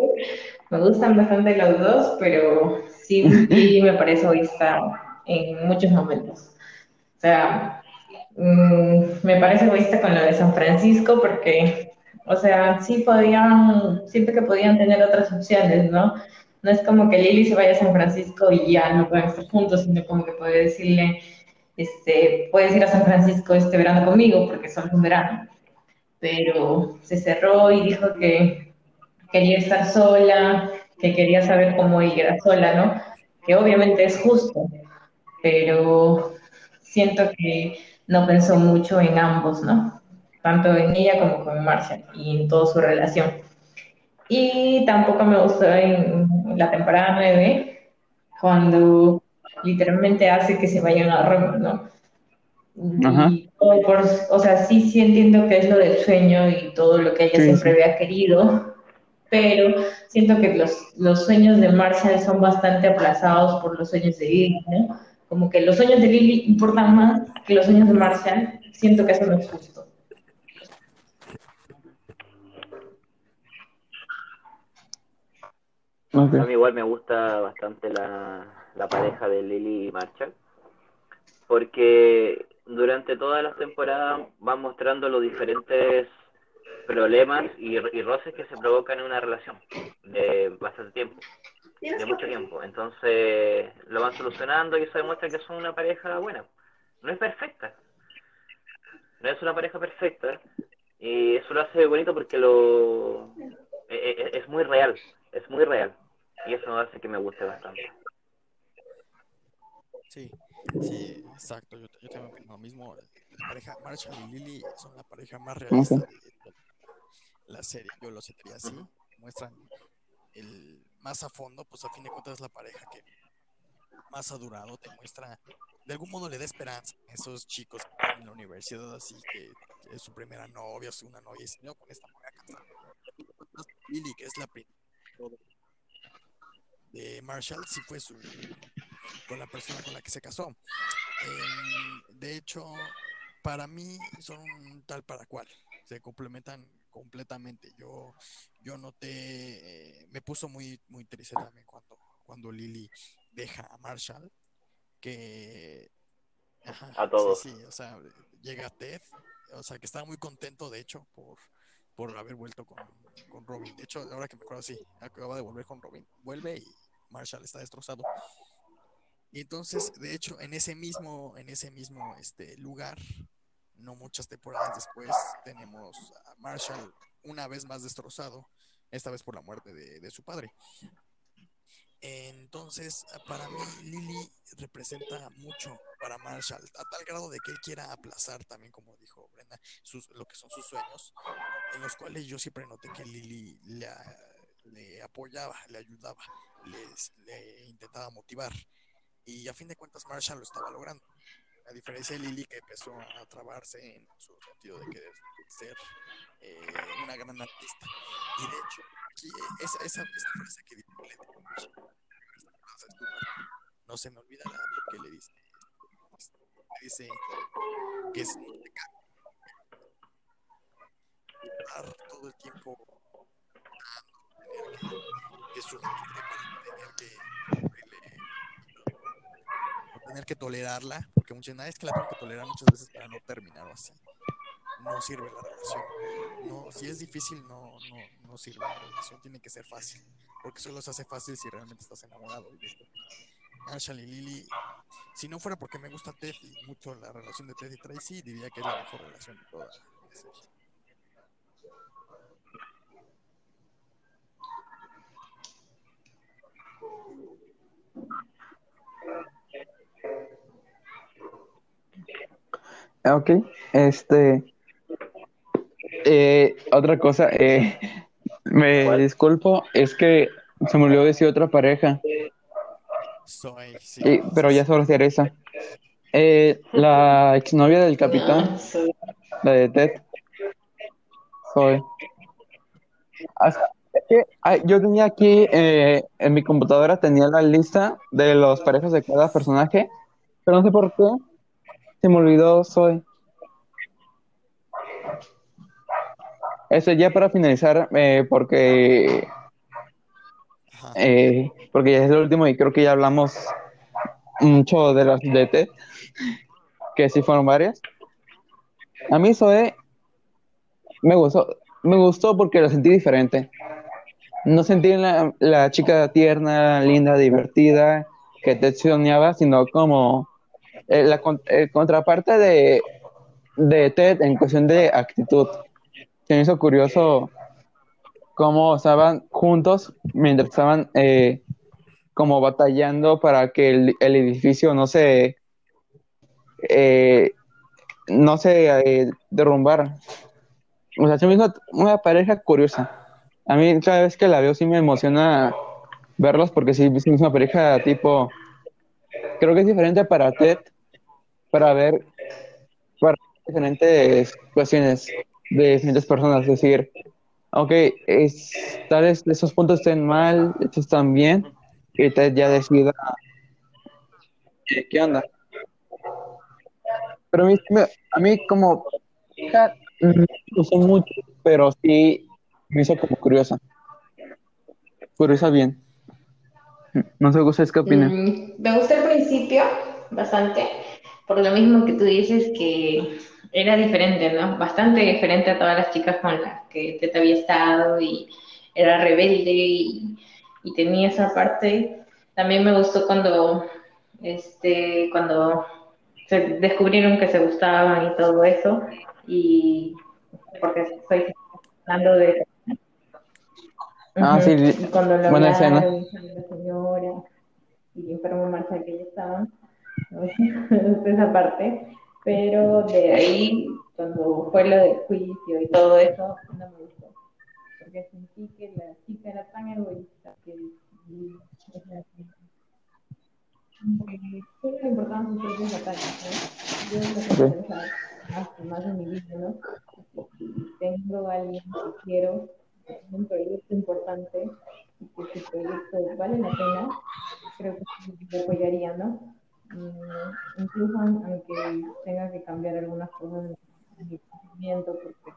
me gustan bastante los dos, pero sí Lily me parece egoísta en muchos momentos. O sea, mm, me parece egoísta con lo de San Francisco porque, o sea, sí podían, siento que podían tener otras opciones, ¿no? No es como que Lily se vaya a San Francisco y ya no pueden estar juntos, sino como que puede decirle, este, puedes ir a San Francisco este verano conmigo porque solo es un verano. Pero se cerró y dijo que quería estar sola, que quería saber cómo ella era sola, ¿no? Que obviamente es justo, pero siento que no pensó mucho en ambos, ¿no? Tanto en ella como con Marcia y en toda su relación. Y tampoco me gustó en la temporada 9, cuando literalmente hace que se vayan a Roma, ¿no? Y todo por, o sea, sí, sí entiendo que es lo del sueño y todo lo que ella Sí, siempre sí. había querido, pero siento que los, los sueños de Marshall son bastante aplazados por los sueños de Lily, ¿no? Como que los sueños de Lily importan más que los sueños de Marshall. Siento que eso no es justo. A mí igual me gusta bastante la, la pareja de Lily y Marshall, porque durante todas las temporadas van mostrando los diferentes problemas y, roces que se provocan en una relación de bastante tiempo, de mucho tiempo. Entonces lo van solucionando y eso demuestra que son una pareja buena. No es perfecta, no es una pareja perfecta y eso lo hace bonito porque lo e- e- es muy real, es muy real y eso hace que me guste bastante. Sí, sí, exacto. Yo, yo también opino lo mismo. La pareja Marshall y Lily son la pareja más realista de, de la serie. Yo lo sentiría así. Muestran el más a fondo, pues a fin de cuentas es la pareja que más ha durado. Te muestra, de algún modo le da esperanza a esos chicos que están en la universidad, así que, que es su primera novia, su una novia, y no, con esta me voy a casar. Lily, que es la primera de Marshall, sí fue su con la persona con la que se casó. Eh, de hecho, para mí son un tal para cual. Se complementan completamente. Yo, yo noté, eh, me puso muy, muy triste también cuando, cuando Lily deja a Marshall, que ajá, A todos. Sí, sí, o sea, llega Ted, o sea, que está muy contento, de hecho, por, por haber vuelto con, con Robin. De hecho, ahora que me acuerdo, sí, acaba de volver con Robin. Vuelve y Marshall está destrozado. Y entonces, de hecho, en ese mismo, en ese mismo este, lugar, no muchas temporadas después, tenemos a Marshall una vez más destrozado, esta vez por la muerte de, de su padre. Entonces, para mí, Lily representa mucho para Marshall, a tal grado de que él quiera aplazar también, como dijo Brenda, sus, lo que son sus sueños, en los cuales yo siempre noté que Lily le, le apoyaba, le ayudaba, le intentaba motivar. Y a fin de cuentas Marshall lo estaba logrando. A diferencia de Lily que empezó a trabarse en su sentido de querer ser eh, una gran artista. Y de hecho, aquí, esa, esa, esa frase que dijo no se me olvidará porque le dice, le dice que es estar todo el tiempo que, que para tener que tener que tolerarla, porque muchas veces es que la tengo que tolerar muchas veces para no terminar o así. No sirve la relación. No, si es difícil, no, no, no sirve la relación. Tiene que ser fácil, porque solo se hace fácil si realmente estás enamorado. Y Marshall y Lily, si no fuera porque me gusta Ted y mucho la relación de Ted y Tracy, diría que es la mejor relación de toda Ok, este. eh, otra cosa, eh, me ¿Cuál? disculpo, es que se me olvidó decir otra pareja, Soy, sí, y- pero ya solo hacer esa. Eh, la exnovia del capitán, Ah, la de Ted, Zoe. Hasta, que ay, yo tenía aquí eh, en mi computadora tenía la lista de los parejas de cada personaje, pero no sé por qué se me olvidó Soy. Eso ya para finalizar, eh, porque eh, porque ya es el último y creo que ya hablamos mucho de las de Ted, que sí fueron varias. A mí Zoe me gustó, me gustó porque la sentí diferente. No sentí la, la chica tierna, linda, divertida que Ted soñaba, sino como eh, la el contraparte de, de Ted en cuestión de actitud. Se me hizo curioso cómo estaban juntos mientras estaban eh, como batallando para que el, el edificio no se eh, no se eh, derrumbara. O sea, se una pareja curiosa. A mí cada vez que la veo sí me emociona verlos porque sí es una pareja tipo creo que es diferente para Ted para ver para diferentes cuestiones de diferentes personas, es decir, ok, es, tal vez esos puntos estén mal, estos están bien, y Ted ya decida eh, qué onda. Pero a mí, a mí como hija, no gustó mucho, pero sí me hizo como curiosa. Curiosa bien. No sé, ¿ustedes qué opinan? Mm, me gustó el principio bastante, por lo mismo que tú dices que era diferente, ¿no? Bastante diferente a todas las chicas con las que Teta había estado y era rebelde y, y tenía esa parte. También me gustó cuando, este, cuando se descubrieron que se gustaban y todo eso, y porque estoy hablando de Ah, Ujú. sí, Y cuando lo salió la señora y enfermo Marshall que ya estaban. Esa parte, pero de ahí, cuando fue lo del juicio y todo eso, no me gustó, porque sentí que la chica era tan egoísta que solo le importaban sus propios ataques, ¿no? Yo me a pensar más, más en mi vida, ¿no? Si tengo a alguien que quiero, tiene un proyecto importante y que su proyecto vale la pena, creo que lo apoyaría, ¿no? Mm, incluso aunque tenga que cambiar algunas cosas en mi pensamiento, porque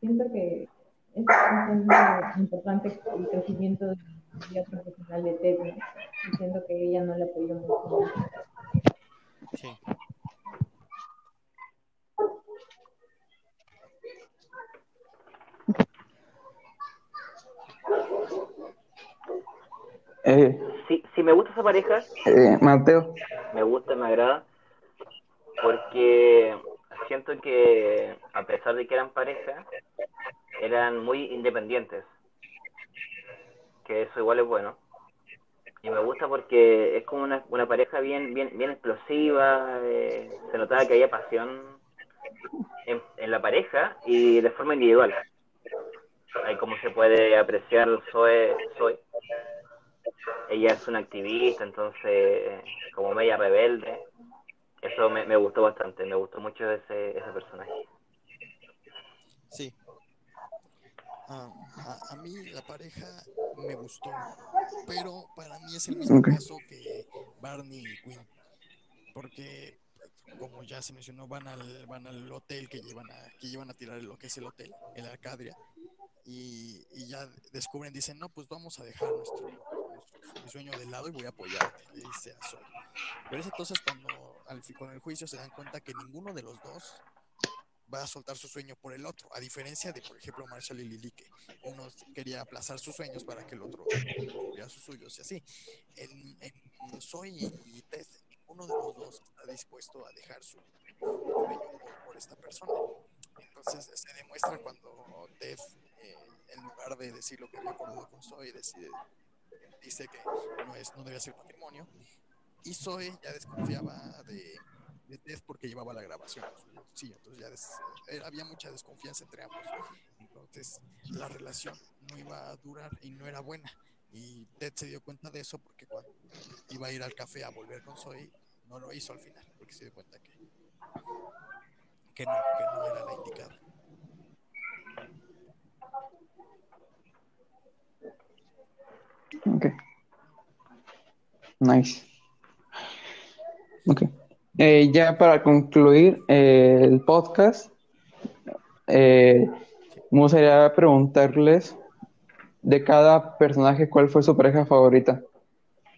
siento que es importante el crecimiento de la profesional de Ted, ¿no? Y siento que ella no le apoyó mucho. Sí. Eh, Sí, sí me gusta esa pareja, eh, Mateo, me gusta, me agrada, porque siento que a pesar de que eran pareja, eran muy independientes, que eso igual es bueno. Y me gusta porque es como una, una pareja bien, bien, bien explosiva, eh, se notaba que había pasión en, en la pareja y de forma individual. Ahí como se puede apreciar Zoe, Zoe. Ella es una activista, entonces como media rebelde. Eso me, me gustó bastante, me gustó mucho ese, ese personaje. Sí. Ah, a, a mí la pareja me gustó, pero para mí es el mismo caso que Barney y Quinn, porque como ya se mencionó, van al, van al hotel que llevan a, que llevan a tirar lo que es el hotel, el Arcadia, y, y ya descubren, dicen, no, pues vamos a dejar nuestro- mi sueño de lado y voy a apoyarte, le dice a Zoe. Pero es entonces cuando al, con el juicio se dan cuenta que ninguno de los dos va a soltar su sueño por el otro, a diferencia de, por ejemplo, Marshall y Lily, que uno quería aplazar sus sueños para que el otro cumpliera sus suyos y así. En, en Zoe y Ted, ninguno de los dos está dispuesto a dejar su sueño por, por esta persona. Entonces se demuestra cuando Ted, eh, en lugar de decir lo que había acordado con Zoe, decide, dice que no, es, no debe ser matrimonio. Y Zoe ya desconfiaba de, de Ted porque llevaba la grabación bolsillo. Entonces ya des- eh, había mucha desconfianza entre ambos. Entonces la relación no iba a durar y no era buena. Y Ted se dio cuenta de eso porque cuando iba a ir al café a volver con Zoe, no lo hizo al final, porque se dio cuenta que, que no, que no era la indicada. Ok. Nice. Ok. Eh, ya para concluir eh, el podcast, eh, me gustaría preguntarles de cada personaje cuál fue su pareja favorita.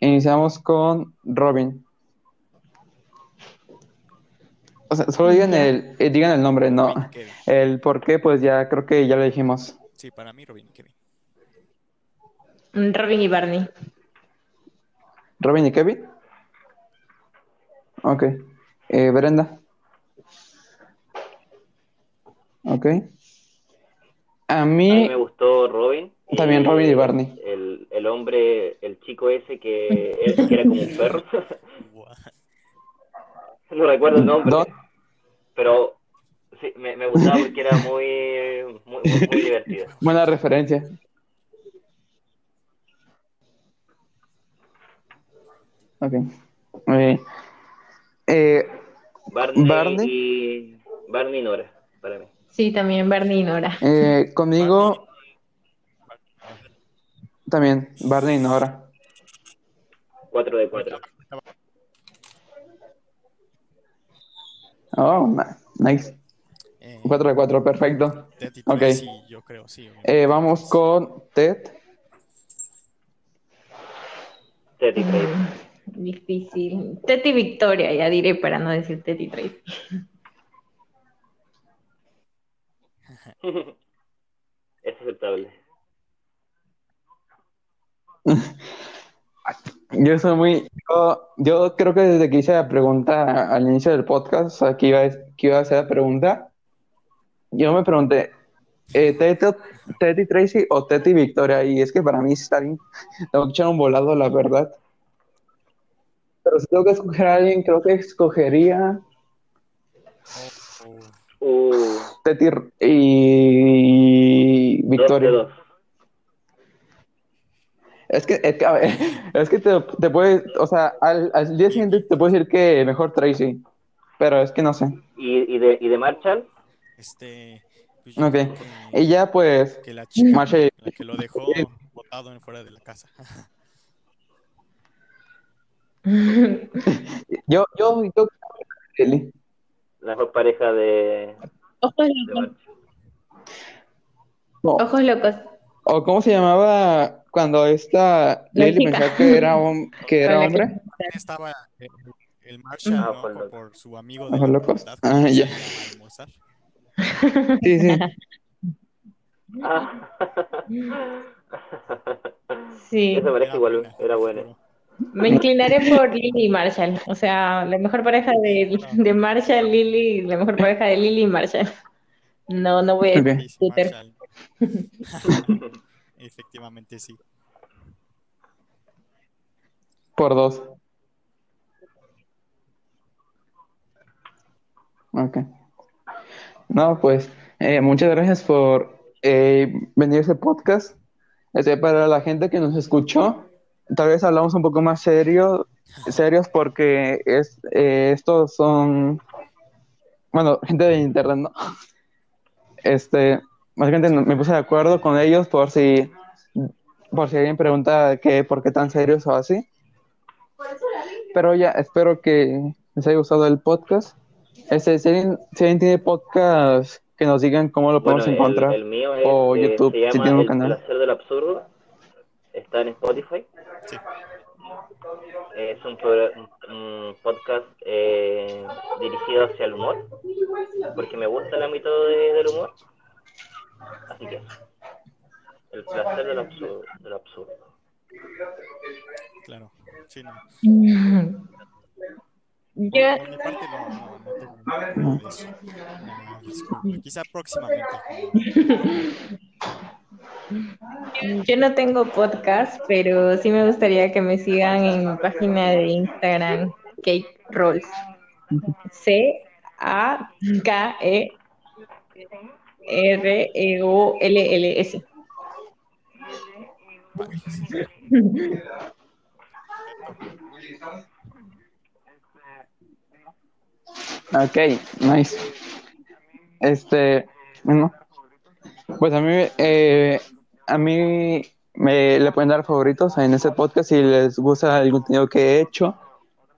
Iniciamos con Robin. O sea, solo digan el, eh, digan el nombre, no. El por qué, pues ya creo que ya lo dijimos. Sí, para mí Robin Kevin. Robin y Barney. Robin y Kevin. Ok. Eh, Brenda. Ok. A A mí mí, me gustó Robin. También Robin y Barney. El, el hombre, el chico ese que, es- que era como un perro. No recuerdo el nombre. Don. Pero sí, me, me gustaba porque era muy, muy, muy, muy divertido. buena referencia. Ok. Eh, eh, Barney, Barney. y Barney y Nora, para mí. Sí, también Barney y Nora. eh, conmigo también, Barney y Nora. 4 de 4. Oh, nice. Eh, 4 de 4, perfecto. Ted y Ok. Tracy, yo creo, sí. Eh, vamos con Ted. Tracy. Mm, difícil. Teti Victoria, ya diré para no decir Teti Tracy. Es aceptable. Yo soy muy. Yo, yo creo que desde que hice la pregunta al inicio del podcast, o sea, que iba, a- que iba a hacer la pregunta, yo me pregunté, eh, ¿Teti, Teti Tracy o Teti Victoria? Y es que para mí está bien. Tengo que echar un volado, la verdad. Pero si tengo que escoger a alguien, creo que escogería Oh, oh. Uh, Teti y dos Victoria. dos. Es que, es que, a ver, es que te, te puede, o sea, al, al día siguiente te puedo decir que mejor Tracy, pero es que no sé. ¿Y, y, de, ¿Y de Marshall? Este. pues Ok. que, Y ya pues, que la chica Marshall, la que lo dejó botado en fuera de la casa. yo, yo, yo, Lily. La mejor pareja de, Ojos locos. No, Ojos locos. o cómo se llamaba cuando esta chica. pensaba que era, un, que era hombre. Estaba el, el Marshall, Ah, ¿no? por su amigo de locos. Ah, ya. Sí, sí. Ah. Sí. Esa pareja igual era buena. Me inclinaré por Lily y Marshall. O sea, la mejor pareja de, de Marshall, Lily, la mejor pareja de Lily y Marshall. No, no voy a. Efectivamente, sí. Por dos. Ok. No, pues, eh, muchas gracias por eh, venir a este podcast. Este, para la gente que nos escuchó, tal vez hablamos un poco más serio, serios porque es, eh, estos son, bueno, gente de internet, ¿no? Este, más gente me puse de acuerdo con ellos por si, por si alguien pregunta que, por qué tan serios o así. Pero ya, espero que les haya gustado el podcast. Este, si alguien, si alguien tiene podcast, que nos digan cómo lo podemos el, encontrar. el mío es, O eh, YouTube, si llama tiene un El canal. placer del absurdo. Está en Spotify. Sí. Es un, un podcast eh, dirigido hacia el humor, porque me gusta el ámbito de- del humor. Así que, el placer del absurdo. Del absurdo. Claro. Sí, no. Yo, Por mi parte, no, no, no. Quizá próximamente. yo no tengo podcast, pero sí me gustaría que me sigan en mi página de Instagram, Kate Rolls. C A K R O L L S. Vale. Ok, nice. Este, bueno, pues a mí, eh, a mí me le pueden dar favoritos en ese podcast si les gusta el contenido que he hecho.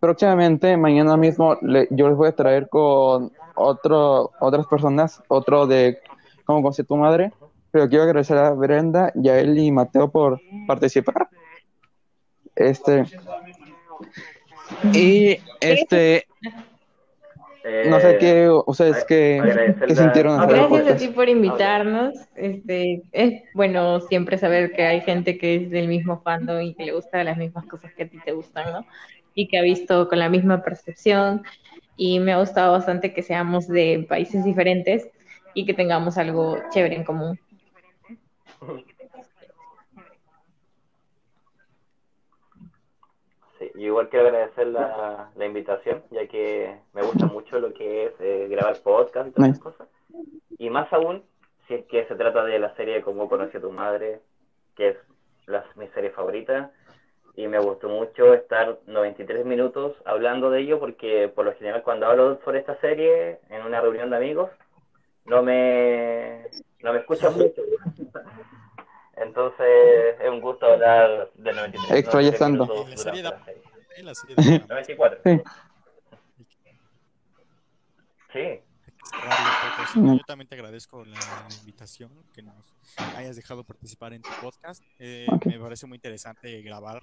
Próximamente, mañana mismo, le- yo les voy a traer con otro, otras personas, otro de cómo conocí tu madre. Pero quiero agradecer a Brenda, Yael y Mateo por participar. Este. Y este, no sé Eh, qué, ustedes ag- qué, agradecerle qué sintieron el Gracias a ti por invitarnos. Este, es bueno siempre saber que hay gente que es del mismo fandom y que le gustan las mismas cosas que a ti te gustan, ¿no? Y que ha visto con la misma percepción. Y me ha gustado bastante que seamos de países diferentes y que tengamos algo chévere en común. Sí, yo igual quiero agradecer la, la invitación, ya que me gusta mucho lo que es eh, grabar podcast y todas esas cosas. Y más aún, si es que se trata de la serie Cómo conocí a tu madre, que es la, mi serie favorita. Y me gustó mucho estar 93 minutos hablando de ello, porque por lo general cuando hablo sobre esta serie en una reunión de amigos, no me, no me escuchan mucho. Entonces es un gusto hablar de 93 Extrañas 93 tanto. minutos Y la serie de 94. Sí. Yo también te agradezco la, la invitación, que nos hayas dejado participar en tu podcast. Eh. Me parece muy interesante grabar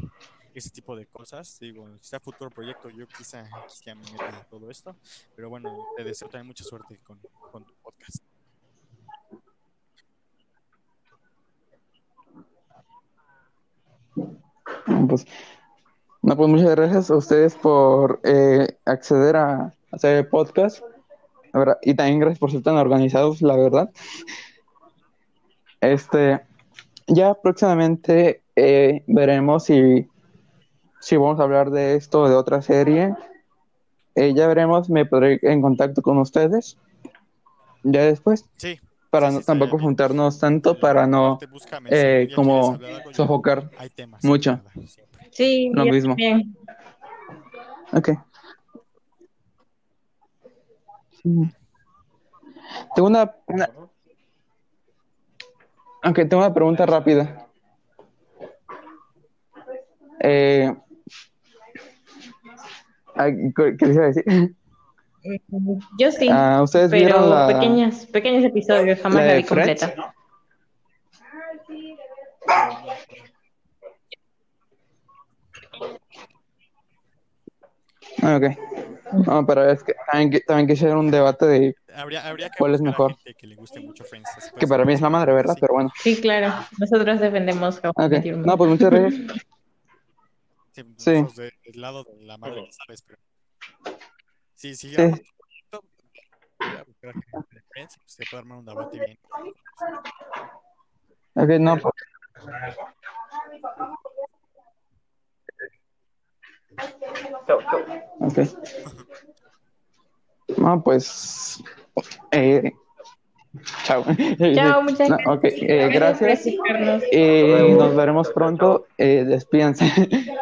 ese tipo de cosas. Digo, si sea futuro proyecto, yo quizá, quizá me meta en todo esto. Pero bueno, te deseo también mucha suerte con, con tu podcast. Pues, no, pues muchas gracias a ustedes por eh, acceder a hacer podcast. Y también gracias por ser tan organizados, la verdad. Este, ya próximamente eh, veremos si, si vamos a hablar de esto o de otra serie. Eh, ya veremos, me podré en contacto con ustedes. Ya después, Sí. Para Sí, no, tampoco bien. juntarnos tanto, para no eh, como sofocar Hay temas. mucho. Sí, Lo mismo. también. Ok. Tengo una, una- ok, tengo una pregunta rápida. Eh, ay, ¿qué qué les iba a decir? Yo sí, Ah, ¿Ustedes pero vieron la, pequeñas, pequeños episodios, jamás la la, vi Friends? completa. Ah, ok. No, pero es que también, también quisiera un debate de Habría, habría que ¿Cuál es mejor? que le guste mucho Friends. que puede para mí es la madre, ¿verdad? sí. Pero bueno. Sí, claro. Nosotros defendemos How I Ok. Met Your No, pues muchas gracias. Sí, Sí. del lado de la madre, sabes, pero. Sí, sí, ya. Sí. Pues, se puede armar un debate bien. Ok, no, pues, Chau, chau. ok. No, pues. Eh, chao. Chao, muchas No, gracias. ok, eh, gracias. Eh, nos veremos pronto. Eh, despídense.